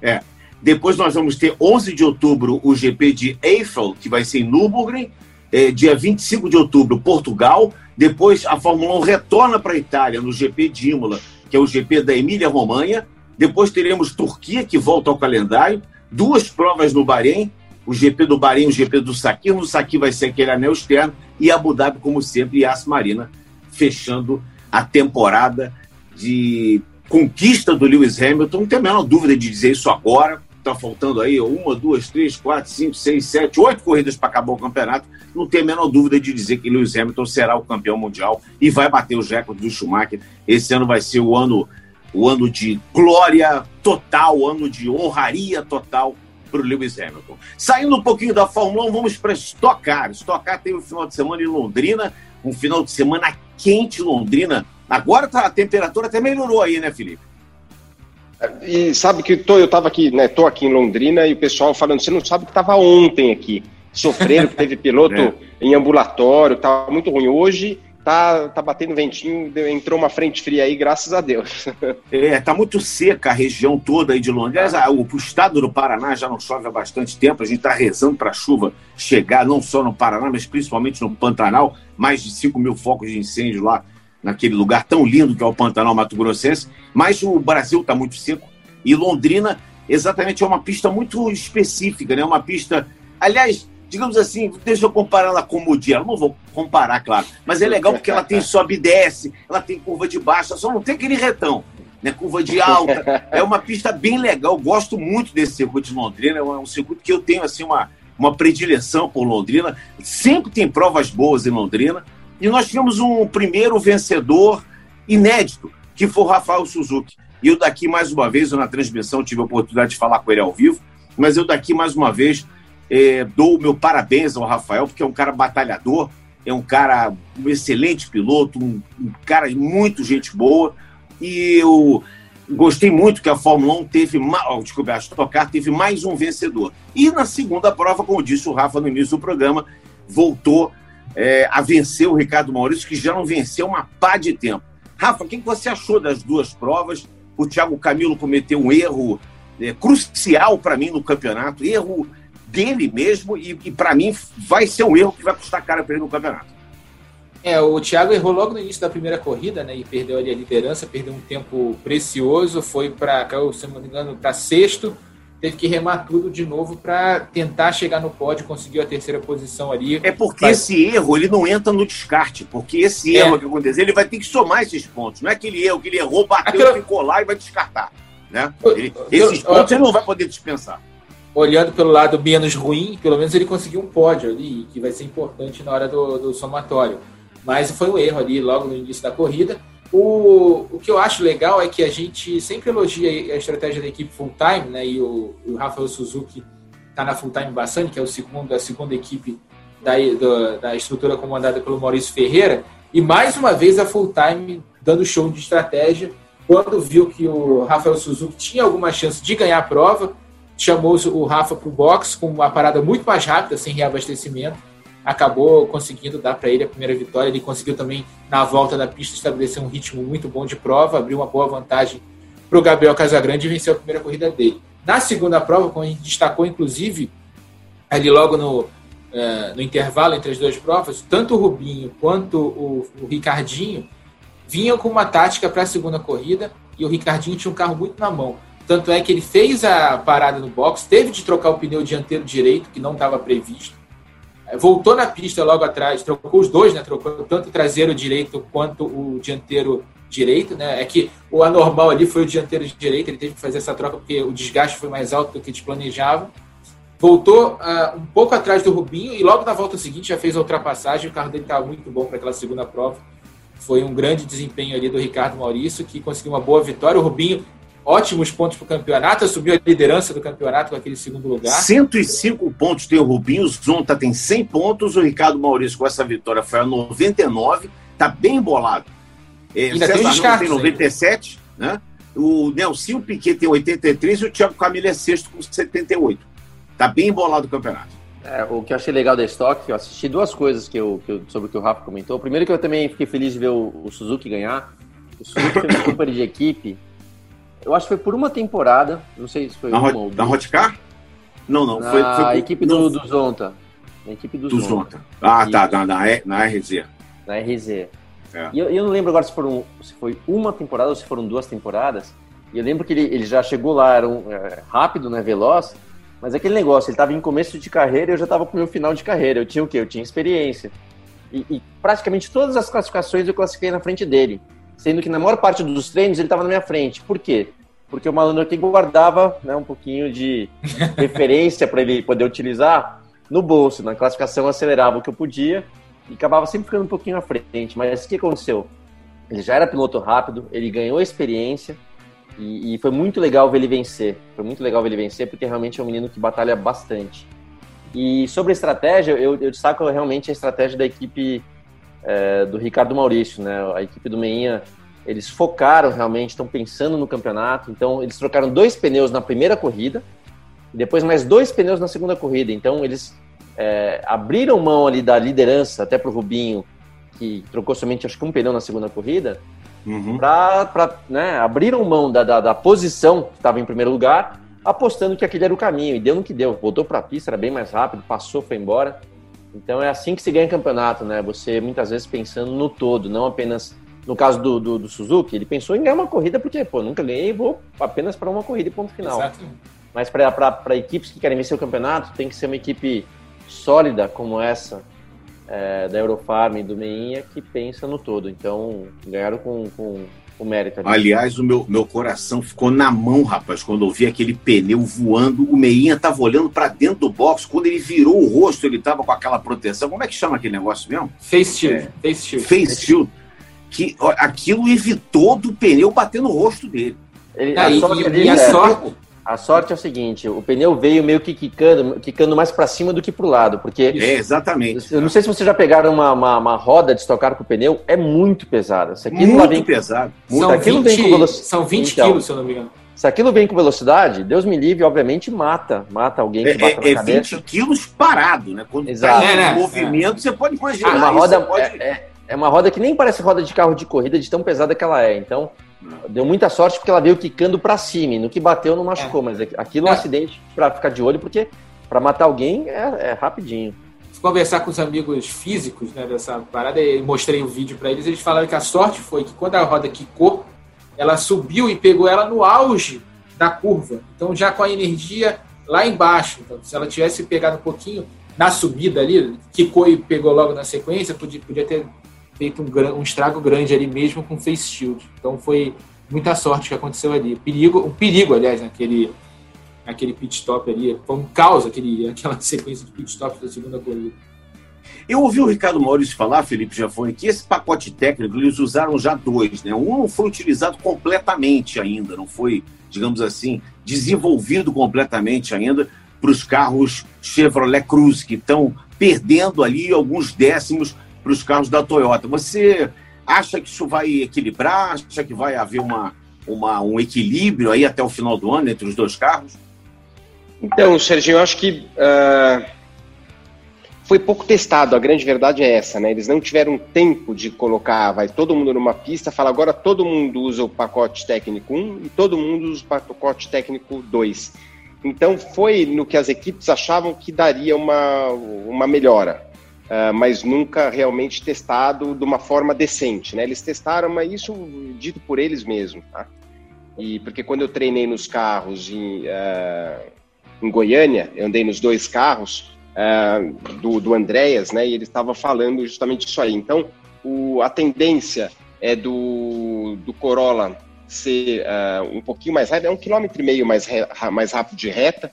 É. Depois nós vamos ter 11 de outubro o GP de Eiffel, que vai ser em Nürburgring. É, dia 25 de outubro, Portugal. Depois a Fórmula 1 retorna para a Itália no GP de Imola, que é o GP da Emília-Romanha. Depois teremos Turquia, que volta ao calendário. Duas provas no Bahrein, o GP do Bahrein, o GP do Sakir. No Sakir vai ser aquele anel externo e Abu Dhabi, como sempre, e As Marina, fechando a temporada de conquista do Lewis Hamilton. Não tem a menor dúvida de dizer isso agora. Está faltando aí uma, duas, três, quatro, cinco, seis, sete, oito corridas para acabar o campeonato. Não tem a menor dúvida de dizer que Lewis Hamilton será o campeão mundial e vai bater os recordes do Schumacher. Esse ano vai ser o ano, o ano de glória total, o ano de honraria total para o Lewis Hamilton. Saindo um pouquinho da Fórmula 1, vamos para Stock Car. Stock Car teve um final de semana em Londrina, um final de semana quente em Londrina. Agora tá, a temperatura até melhorou aí, né, Felipe? E sabe que tô, eu estava aqui, né? Tô aqui em Londrina e o pessoal falando, você não sabe que estava ontem aqui, sofrendo, que teve piloto é. em ambulatório, estava muito ruim. Hoje tá, tá batendo ventinho, entrou uma frente fria aí, graças a Deus. É, tá muito seca a região toda aí de Londrina. Ah. O, o, estado do Paraná já não chove há bastante tempo, a gente está rezando para a chuva chegar não só no Paraná, mas principalmente no Pantanal. Mais de 5 mil focos de incêndio lá naquele lugar tão lindo que é o Pantanal Mato Grossense. Mas o Brasil está muito seco e Londrina exatamente é uma pista muito específica, né? Uma pista, aliás, digamos assim, deixa eu comparar ela com o Mugello. Não vou comparar, claro. Mas é legal porque ela tem sobe e desce, ela tem curva de baixa, só não tem aquele retão. Né, curva de alta. É uma pista bem legal. Gosto muito desse circuito de Londrina. É um circuito que eu tenho assim uma, uma predileção por Londrina. Sempre tem provas boas em Londrina. E nós tivemos um primeiro vencedor inédito, que foi o Rafael Suzuki. E eu daqui, mais uma vez, na transmissão, tive a oportunidade de falar com ele ao vivo, mas eu daqui, mais uma vez, é, dou o meu parabéns ao Rafael, porque é um cara batalhador, é um cara, um excelente piloto, um, um cara muito gente boa. E eu gostei muito que a Fórmula 1 teve, desculpa, a Stock teve mais um vencedor. E na segunda prova, como disse o Rafa no início do programa, voltou é, a vencer o Ricardo Maurício, que já não venceu uma pá de tempo. Rafa, o que você achou das duas provas? O Thiago Camilo cometeu um erro é, crucial para mim no campeonato, erro dele mesmo, e, e para mim vai ser um erro que vai custar cara para ele no campeonato. É, o Thiago errou logo no início da primeira corrida, né? E perdeu ali a liderança, perdeu um tempo precioso, foi para, se não me engano, para sexto, teve que remar tudo de novo para tentar chegar no pódio, conseguiu a terceira posição ali. É porque esse erro ele não entra no descarte, porque esse é. erro que aconteceu, ele vai ter que somar esses pontos. Não é aquele erro que ele errou, bateu, Aquela... ficou lá e vai descartar. Né? Ele, esses pontos eu... ele não vai poder dispensar olhando pelo lado menos ruim, pelo menos ele conseguiu um pódio ali, que vai ser importante na hora do, do somatório. Mas foi um erro ali logo no início da corrida. O, o que eu acho legal é que a gente sempre elogia a estratégia da equipe full time, né? E o, o Rafael Suzuki está na full time que é o segundo, a segunda equipe da, da, da estrutura comandada pelo Maurício Ferreira. E mais uma vez a full time dando show de estratégia. Quando viu que o Rafael Suzuki tinha alguma chance de ganhar a prova, chamou o Rafa para o box com uma parada muito mais rápida, sem reabastecimento. Acabou conseguindo dar para ele a primeira vitória. Ele conseguiu também, na volta da pista, estabelecer um ritmo muito bom de prova, abriu uma boa vantagem para o Gabriel Casagrande e venceu a primeira corrida dele. Na segunda prova, como a gente destacou, inclusive, ali logo no, uh, no intervalo entre as duas provas, tanto o Rubinho quanto o, o Ricardinho vinham com uma tática para a segunda corrida e o Ricardinho tinha um carro muito na mão. Tanto é que ele fez a parada no box, teve de trocar o pneu dianteiro direito, que não estava previsto. É, voltou na pista logo atrás, trocou os dois, né? Trocou tanto o traseiro direito quanto o dianteiro direito, né? É que o anormal ali foi o dianteiro direito, ele teve que fazer essa troca porque o desgaste foi mais alto do que eles planejavam. Voltou uh, um pouco atrás do Rubinho e logo na volta seguinte já fez a ultrapassagem. O carro dele estava muito bom para aquela segunda prova. Foi um grande desempenho ali do Ricardo Maurício, que conseguiu uma boa vitória. O Rubinho ótimos pontos para o campeonato, assumiu a liderança do campeonato com aquele segundo lugar. 105 pontos tem o Rubinho, o Zonta tem 100 pontos, o Ricardo Maurício com essa vitória foi a 99, tá bem embolado. É, Ainda César tem, descartes, tem 97, aí. né? O Nelson Piquet tem 83 e o Thiago Camilo é sexto com 78. Tá bem embolado o campeonato. É, o que eu achei legal da Stock, eu assisti duas coisas que eu, que eu, sobre o que o Rafa comentou. Primeiro que eu também fiquei feliz de ver o, o Suzuki ganhar. O Suzuki tem um super de equipe eu acho que foi por uma temporada, não sei se foi na uma ou Na Hotcar? Não, não. Na foi, foi por... equipe do, do Zonta. Na equipe do, do Zonta. Zonta. Ah, tá, na, na, na RZ. Na RZ. É. E eu, eu, não lembro agora se, foram, se foi uma temporada ou se foram duas temporadas. E eu lembro que ele, ele já chegou lá, era um, é, rápido, né, veloz, mas aquele negócio, ele estava em começo de carreira e eu já estava com o meu final de carreira. Eu tinha o quê? Eu tinha experiência. E, e, praticamente todas as classificações eu classifiquei na frente dele sendo que na maior parte dos treinos ele estava na minha frente. Por quê? Porque o malandro aqui guardava né, um pouquinho de referência para ele poder utilizar no bolso. Na classificação acelerava o que eu podia e acabava sempre ficando um pouquinho à frente. Mas o que aconteceu? Ele já era piloto rápido, ele ganhou experiência e, e, foi muito legal ver ele vencer. Foi muito legal ver ele vencer porque realmente é um menino que batalha bastante. E sobre a estratégia, eu, eu destaco realmente a estratégia da equipe é, do Ricardo Maurício, né? A equipe do Meinha, eles focaram realmente, estão pensando no campeonato. Então, eles trocaram dois pneus na primeira corrida e depois mais dois pneus na segunda corrida. Então, eles é, abriram mão ali da liderança, até para o Rubinho, que trocou somente acho que um pneu na segunda corrida, uhum. para né, abriram mão da, da, da posição que estava em primeiro lugar, apostando que aquele era o caminho. E deu no que deu. Voltou para a pista, era bem mais rápido, passou, foi embora. Então é assim que se ganha campeonato, né? Você muitas vezes pensando no todo, não apenas no caso do, do, do Suzuki, ele pensou em ganhar uma corrida porque, pô, nunca ganhei, vou apenas para uma corrida e ponto final. Exato. Mas para equipes que querem vencer o campeonato, tem que ser uma equipe sólida como essa é, da Eurofarm e do Meinha que pensa no todo. Então, ganharam com, com, com mérito. Ali. Aliás, o meu, meu coração ficou na mão, rapaz, quando eu vi aquele pneu voando. O Meinha estava olhando para dentro do box. Quando ele virou o rosto, ele estava com aquela proteção. Como é que chama aquele negócio mesmo? Face shield. É, face shield. Face shield. Que ó, aquilo evitou do pneu bater no rosto dele. Ele, ah, a, e, sorte, e, e a sorte, a sorte é o seguinte, o pneu veio meio que quicando, quicando mais para cima do que para o lado, porque... É, exatamente. Eu não sei se vocês já pegaram uma, uma, uma roda de estocar com o pneu, é muito pesada. Se aquilo muito vem, pesado. São, aquilo 20, vem com velocidade, são 20 então, quilos, se eu não me engano. Se aquilo vem com velocidade, Deus me livre, obviamente mata. Mata alguém que é, bate é, na cabeça. É 20 quilos parado, né? Quando Exato. tá em é, né? movimento, você pode imaginar. Ah, uma roda, pode... é, é, é uma roda que nem parece roda de carro de corrida, de tão pesada que ela é. Então, Deu muita sorte porque ela veio quicando para cima. No que bateu não machucou, é. mas aquilo é um é. acidente para ficar de olho, porque para matar alguém é, é rapidinho. Conversar com os amigos físicos né, dessa parada, e mostrei o um vídeo para eles, eles falaram que a sorte foi que quando a roda quicou, ela subiu e pegou ela no auge da curva. Então já com a energia lá embaixo. Então, se ela tivesse pegado um pouquinho na subida ali, quicou e pegou logo na sequência, podia, podia ter feito um, um estrago grande ali mesmo com face shield. Então foi muita sorte que aconteceu ali. Perigo, um perigo, aliás, naquele, naquele pit stop ali. Foi um caos aquele, aquela sequência de pit stops da segunda corrida. Eu ouvi o Ricardo Maurício falar, Felipe Jafone, que esse pacote técnico eles usaram já dois, né? Um não foi utilizado completamente ainda, não foi, digamos assim, desenvolvido completamente ainda para os carros Chevrolet Cruze, que estão perdendo ali alguns décimos para os carros da Toyota. Você acha que isso vai equilibrar? Acha que vai haver uma, uma, um equilíbrio aí até o final do ano entre os dois carros? Então, Serginho, eu acho que uh, foi pouco testado. A grande verdade é essa, né? Eles não tiveram tempo de colocar, vai todo mundo numa pista, fala agora todo mundo usa o pacote técnico 1 e todo mundo usa o pacote técnico 2. Então foi no que as equipes achavam que daria uma, uma melhora. Uh, mas nunca realmente testado de uma forma decente, né? Eles testaram, mas isso dito por eles mesmos, tá? E porque quando eu treinei nos carros em, uh, em Goiânia, eu andei nos dois carros uh, do, do Andréas, né? E ele estava falando justamente isso aí. Então, o, a tendência é do, do Corolla ser um pouquinho mais rápido, é um quilômetro e meio mais, mais rápido de reta,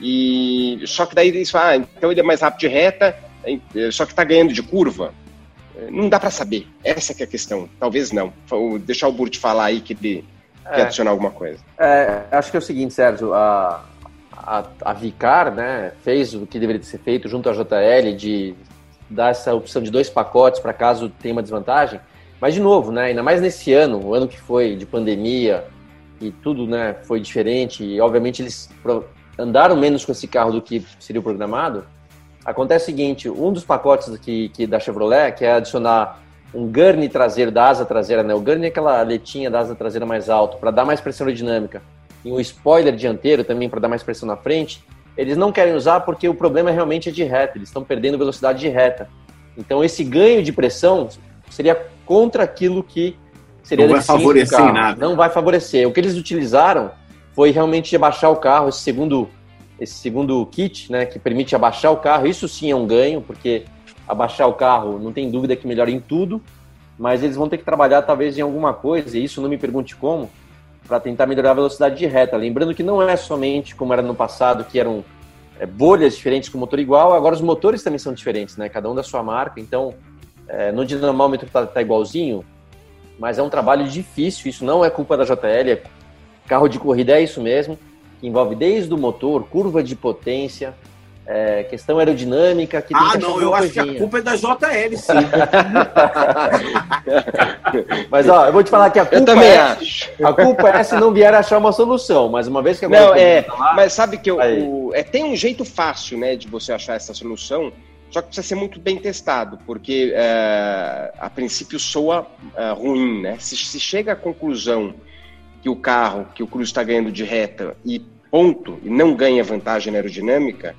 e só que daí eles falam, ah, então ele é mais rápido de reta, só que está ganhando de curva. É, não dá para saber. Essa é a questão. Talvez não. Vou deixar o Burt falar aí que ele é, quer adicionar alguma coisa. É, acho que é o seguinte, Sérgio. A, a, a Vicar né, fez o que deveria ser feito junto à JL de dar essa opção de dois pacotes para caso tenha uma desvantagem. Mas, de novo, né, ainda mais nesse ano, o ano que foi de pandemia, e tudo né, foi diferente, e obviamente eles andaram menos com esse carro do que seria o programado, Acontece o seguinte, um dos pacotes que, que da Chevrolet, que é adicionar um gurney traseiro da asa traseira, né? O gurney é aquela aletinha da asa traseira mais alto, para dar mais pressão aerodinâmica, e um spoiler dianteiro também para dar mais pressão na frente, eles não querem usar porque o problema realmente é de reta, eles estão perdendo velocidade de reta. Então esse ganho de pressão seria contra aquilo que seria não vai favorecer em nada. Não vai favorecer. O que eles utilizaram foi realmente abaixar o carro, esse segundo esse segundo kit, né, que permite abaixar o carro. Isso sim é um ganho, porque abaixar o carro não tem dúvida que melhora em tudo, mas eles vão ter que trabalhar talvez em alguma coisa, e isso não me pergunte como, para tentar melhorar a velocidade de reta. Lembrando que não é somente como era no passado, que eram é, bolhas diferentes com motor igual, agora os motores também são diferentes, né? Cada um da sua marca, então é, no dinamômetro tá, tá igualzinho, mas é um trabalho difícil, isso não é culpa da JL, é carro de corrida é isso mesmo que envolve desde o motor, curva de potência, é, questão aerodinâmica. Que ah, não, eu acho que a culpa é da JL, sim. mas, ó, eu vou te falar que a culpa, eu também é, acho. a culpa é se não vier achar uma solução, mas uma vez que agora. Não, é, lá, mas sabe que eu, o, é, tem um jeito fácil, né, de você achar essa solução, só que precisa ser muito bem testado, porque é, a princípio soa é, ruim, né? Se, se chega à conclusão que o carro, que o Cruz está ganhando de reta e ponto, e não ganha vantagem aerodinâmica,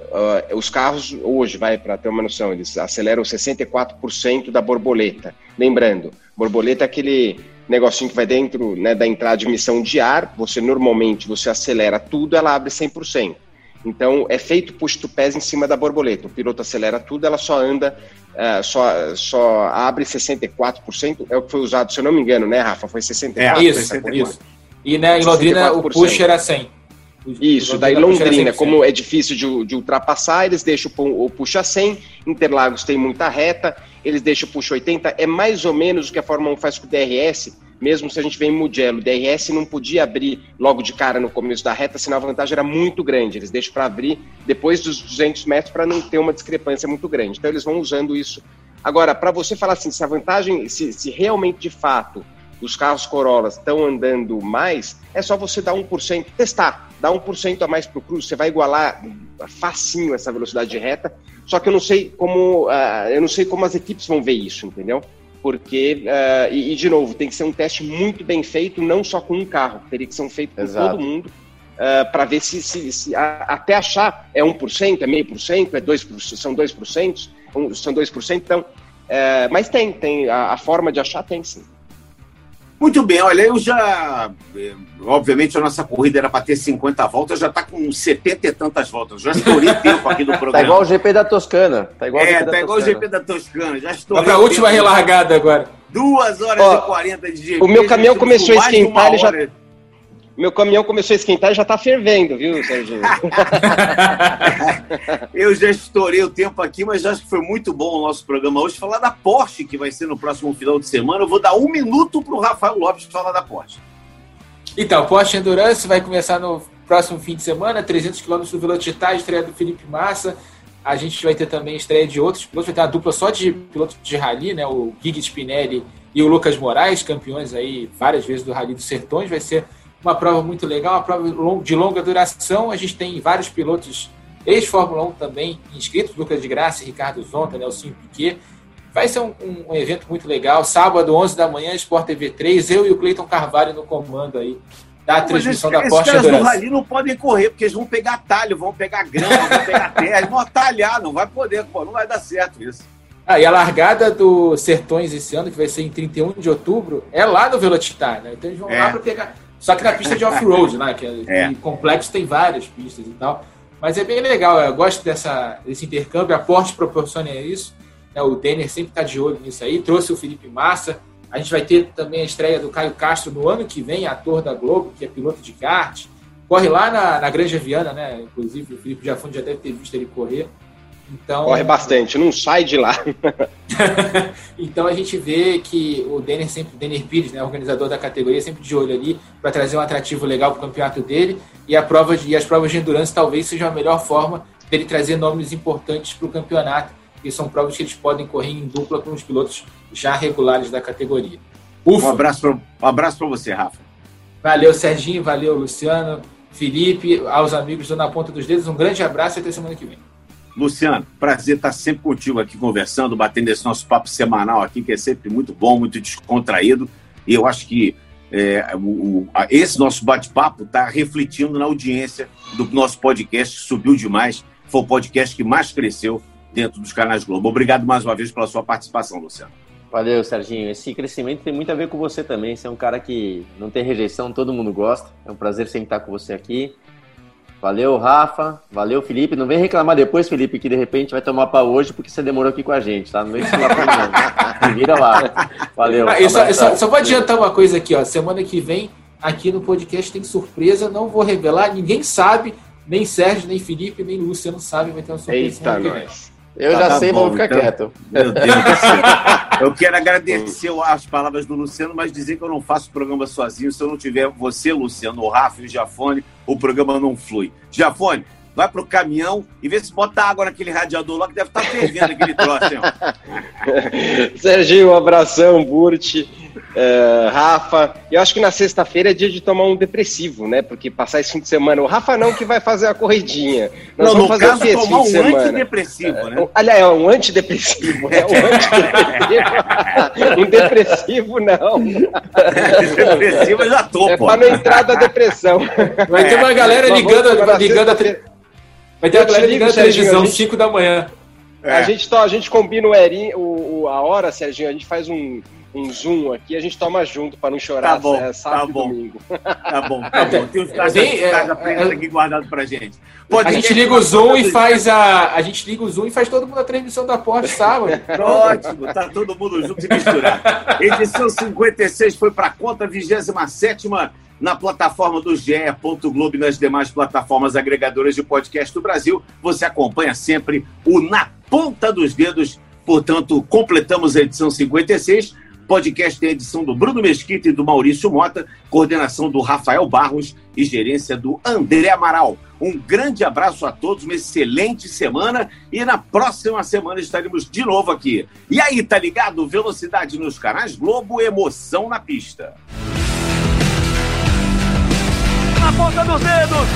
uh, os carros hoje, vai para ter uma noção, eles aceleram 64% da borboleta. Lembrando, borboleta é aquele negocinho que vai dentro né, da entrada de emissão de ar, você normalmente você acelera tudo, ela abre 100%. Então, é feito push to pass em cima da borboleta. O piloto acelera tudo, ela só anda, uh, só, só abre 64%, é o que foi usado, se eu não me engano, né, Rafa? Foi 64%. É, isso, 64%. isso. E né, em Londrina 64%. o push era 100. Isso, daí Londrina, como é difícil de, de, ultrapassar, eles deixam o push a 100, Interlagos tem muita reta, eles deixam o push 80, é mais ou menos o que a Fórmula 1 faz com o DRS, mesmo se a gente vem em Mugello, o DRS não podia abrir logo de cara no começo da reta, senão a vantagem era muito grande, eles deixam para abrir depois dos 200 metros para não ter uma discrepância muito grande, então eles vão usando isso. Agora, para você falar assim, se a vantagem, se, se realmente de fato os carros Corollas estão andando mais, é só você dar 1%, testar, dar 1% a mais para o Cruz, você vai igualar facinho essa velocidade de reta, só que eu não sei como, uh, eu não sei como as equipes vão ver isso, entendeu? Porque, uh, e, e, de novo, tem que ser um teste muito bem feito, não só com um carro, teria que ser feito com Exato. todo mundo, uh, para ver se, se, se a, até achar é 1%, é meio por cento, é 2%, são 2%, um, são 2%, então, mas tem, tem, a, a forma de achar tem sim. Muito bem, olha, eu já. Eh, obviamente a nossa corrida era para ter 50 voltas, já está com 70 e tantas voltas. Já estourei tempo aqui do programa. Tá igual o GP da Toscana. Tá igual é, tá igual o GP da Toscana. Já estourei. Para a última relargada agora. 2 horas Ó, e 40 de GP. O meu caminhão começou a esquentar, ele já. Meu caminhão começou a esquentar e já tá fervendo, viu, Serginho? eu já estourei o tempo aqui, mas acho que foi muito bom o nosso programa hoje. Falar da Porsche, que vai ser no próximo final de semana. Eu vou dar um minuto pro Rafael Lopes falar da Porsche. Então, Porsche Endurance vai começar no próximo fim de semana, 300 km do Velocitar, estreia do Felipe Massa. A gente vai ter também estreia de outros pilotos, vai ter uma dupla só de pilotos de rally, né? O Gigi Spinelli e o Lucas Moraes, campeões aí várias vezes do Rally dos Sertões. Vai ser uma prova muito legal, uma prova de longa duração. A gente tem vários pilotos ex-Fórmula 1 também inscritos, Lucas de Graça, Ricardo Zonta, Nelson Piquet. Vai ser um, um, evento muito legal. Sábado, 11 da manhã, Sport TV 3. Eu e o Cleiton Carvalho no comando aí da transmissão da Porsche Os caras do Rally não podem correr, porque eles vão pegar talho, vão pegar grama, vão pegar terra, eles vão atalhar, não vai poder, pô, não vai dar certo isso. Ah, e a largada do Sertões esse ano, que vai ser em 31 de outubro, é lá no Velocitar, né? Então eles vão é. lá para pegar. Só que na pista de off-road, né? Que é, é. complexo tem várias pistas e tal. Mas é bem legal, eu gosto dessa, desse intercâmbio, a Porsche proporciona isso. Né, o Denner sempre está de olho nisso aí, trouxe o Felipe Massa. A gente vai ter também a estreia do Caio Castro no ano que vem, ator da Globo, que é piloto de kart. Corre lá na, na Granja Viana, né? Inclusive o Felipe Jafone já deve ter visto ele correr. Então, Corre bastante, não sai de lá. então a gente vê que o Denner sempre, Denner Pires, né, organizador da categoria, sempre de olho ali para trazer um atrativo legal para o campeonato dele. E, a prova de, e as provas de endurance talvez seja a melhor forma dele trazer nomes importantes para o campeonato. E são provas que eles podem correr em dupla com os pilotos já regulares da categoria. Ufa. Um abraço para um abraço você, Rafa. Valeu, Serginho. Valeu, Luciano. Felipe, aos amigos do Na Ponta dos Dedos, um grande abraço e até semana que vem. Luciano, prazer estar sempre contigo aqui conversando, batendo esse nosso papo semanal aqui, que é sempre muito bom, muito descontraído. E eu acho que é, o, a, esse nosso bate-papo está refletindo na audiência do nosso podcast, que subiu demais. Foi o podcast que mais cresceu dentro dos canais Globo. Obrigado mais uma vez pela sua participação, Luciano. Valeu, Serginho. Esse crescimento tem muito a ver com você também. Você é um cara que não tem rejeição, todo mundo gosta. É um prazer sempre estar com você aqui. Valeu, Rafa. Valeu, Felipe. Não vem reclamar depois, Felipe, que de repente vai tomar para hoje porque você demorou aqui com a gente, tá? Não vem reclamar não. Vira lá. Valeu. Ah, eu só, só, só vou adiantar uma coisa aqui, ó. Semana que vem, aqui no podcast tem surpresa. Não vou revelar, ninguém sabe. Nem Sérgio, nem Felipe, nem Lúcia não sabe. Vai ter uma surpresa. Eita, nós. Eu tá, já tá sei, bom, vou ficar então, quieto. Meu Deus do céu. Eu quero agradecer as palavras do Luciano, mas dizer que eu não faço o programa sozinho. Se eu não tiver você, Luciano, o Rafa e o Jafone, o programa não flui. Jafone, vai pro caminhão e vê se bota água naquele radiador lá que deve estar tá fervendo aquele troço, hein? Serginho, um abração, Burt. Uh, Rafa, eu acho que na sexta-feira é dia de tomar um depressivo, né? Porque passar esse fim de semana, o Rafa não que vai fazer a corridinha. Nós não, vamos fazer caso, o quê tomar um semana? antidepressivo, né? Aliás, é um antidepressivo. É um antidepressivo. um depressivo, não. depressivo eu já tô, É para não entrar da depressão. Vai ter uma galera ligando, ligando a, Vai ter uma galera ligando a televisão, 5 da manhã. É. A, gente, a gente combina o, Erin, o, o, a hora, Serginho, a gente faz um um Zoom aqui, a gente toma junto para não chorar tá bom, é, sábado tá bom. domingo. Tá bom, tá bom. Tem uns casos é, é, aqui guardados pra gente. Pode a gente liga o Zoom e faz a. A gente liga o Zoom e faz todo mundo a transmissão da Porsche sábado. Ótimo, tá todo mundo junto e misturado. Edição 56 foi para conta, 27 na plataforma do GE. Globo e nas demais plataformas agregadoras de podcast do Brasil. Você acompanha sempre o Na Ponta dos Dedos. Portanto, completamos a edição 56. Podcast tem edição do Bruno Mesquita e do Maurício Mota, coordenação do Rafael Barros e gerência do André Amaral. Um grande abraço a todos, uma excelente semana e na próxima semana estaremos de novo aqui. E aí, tá ligado? Velocidade nos canais Globo, emoção na pista na ponta dos dedos.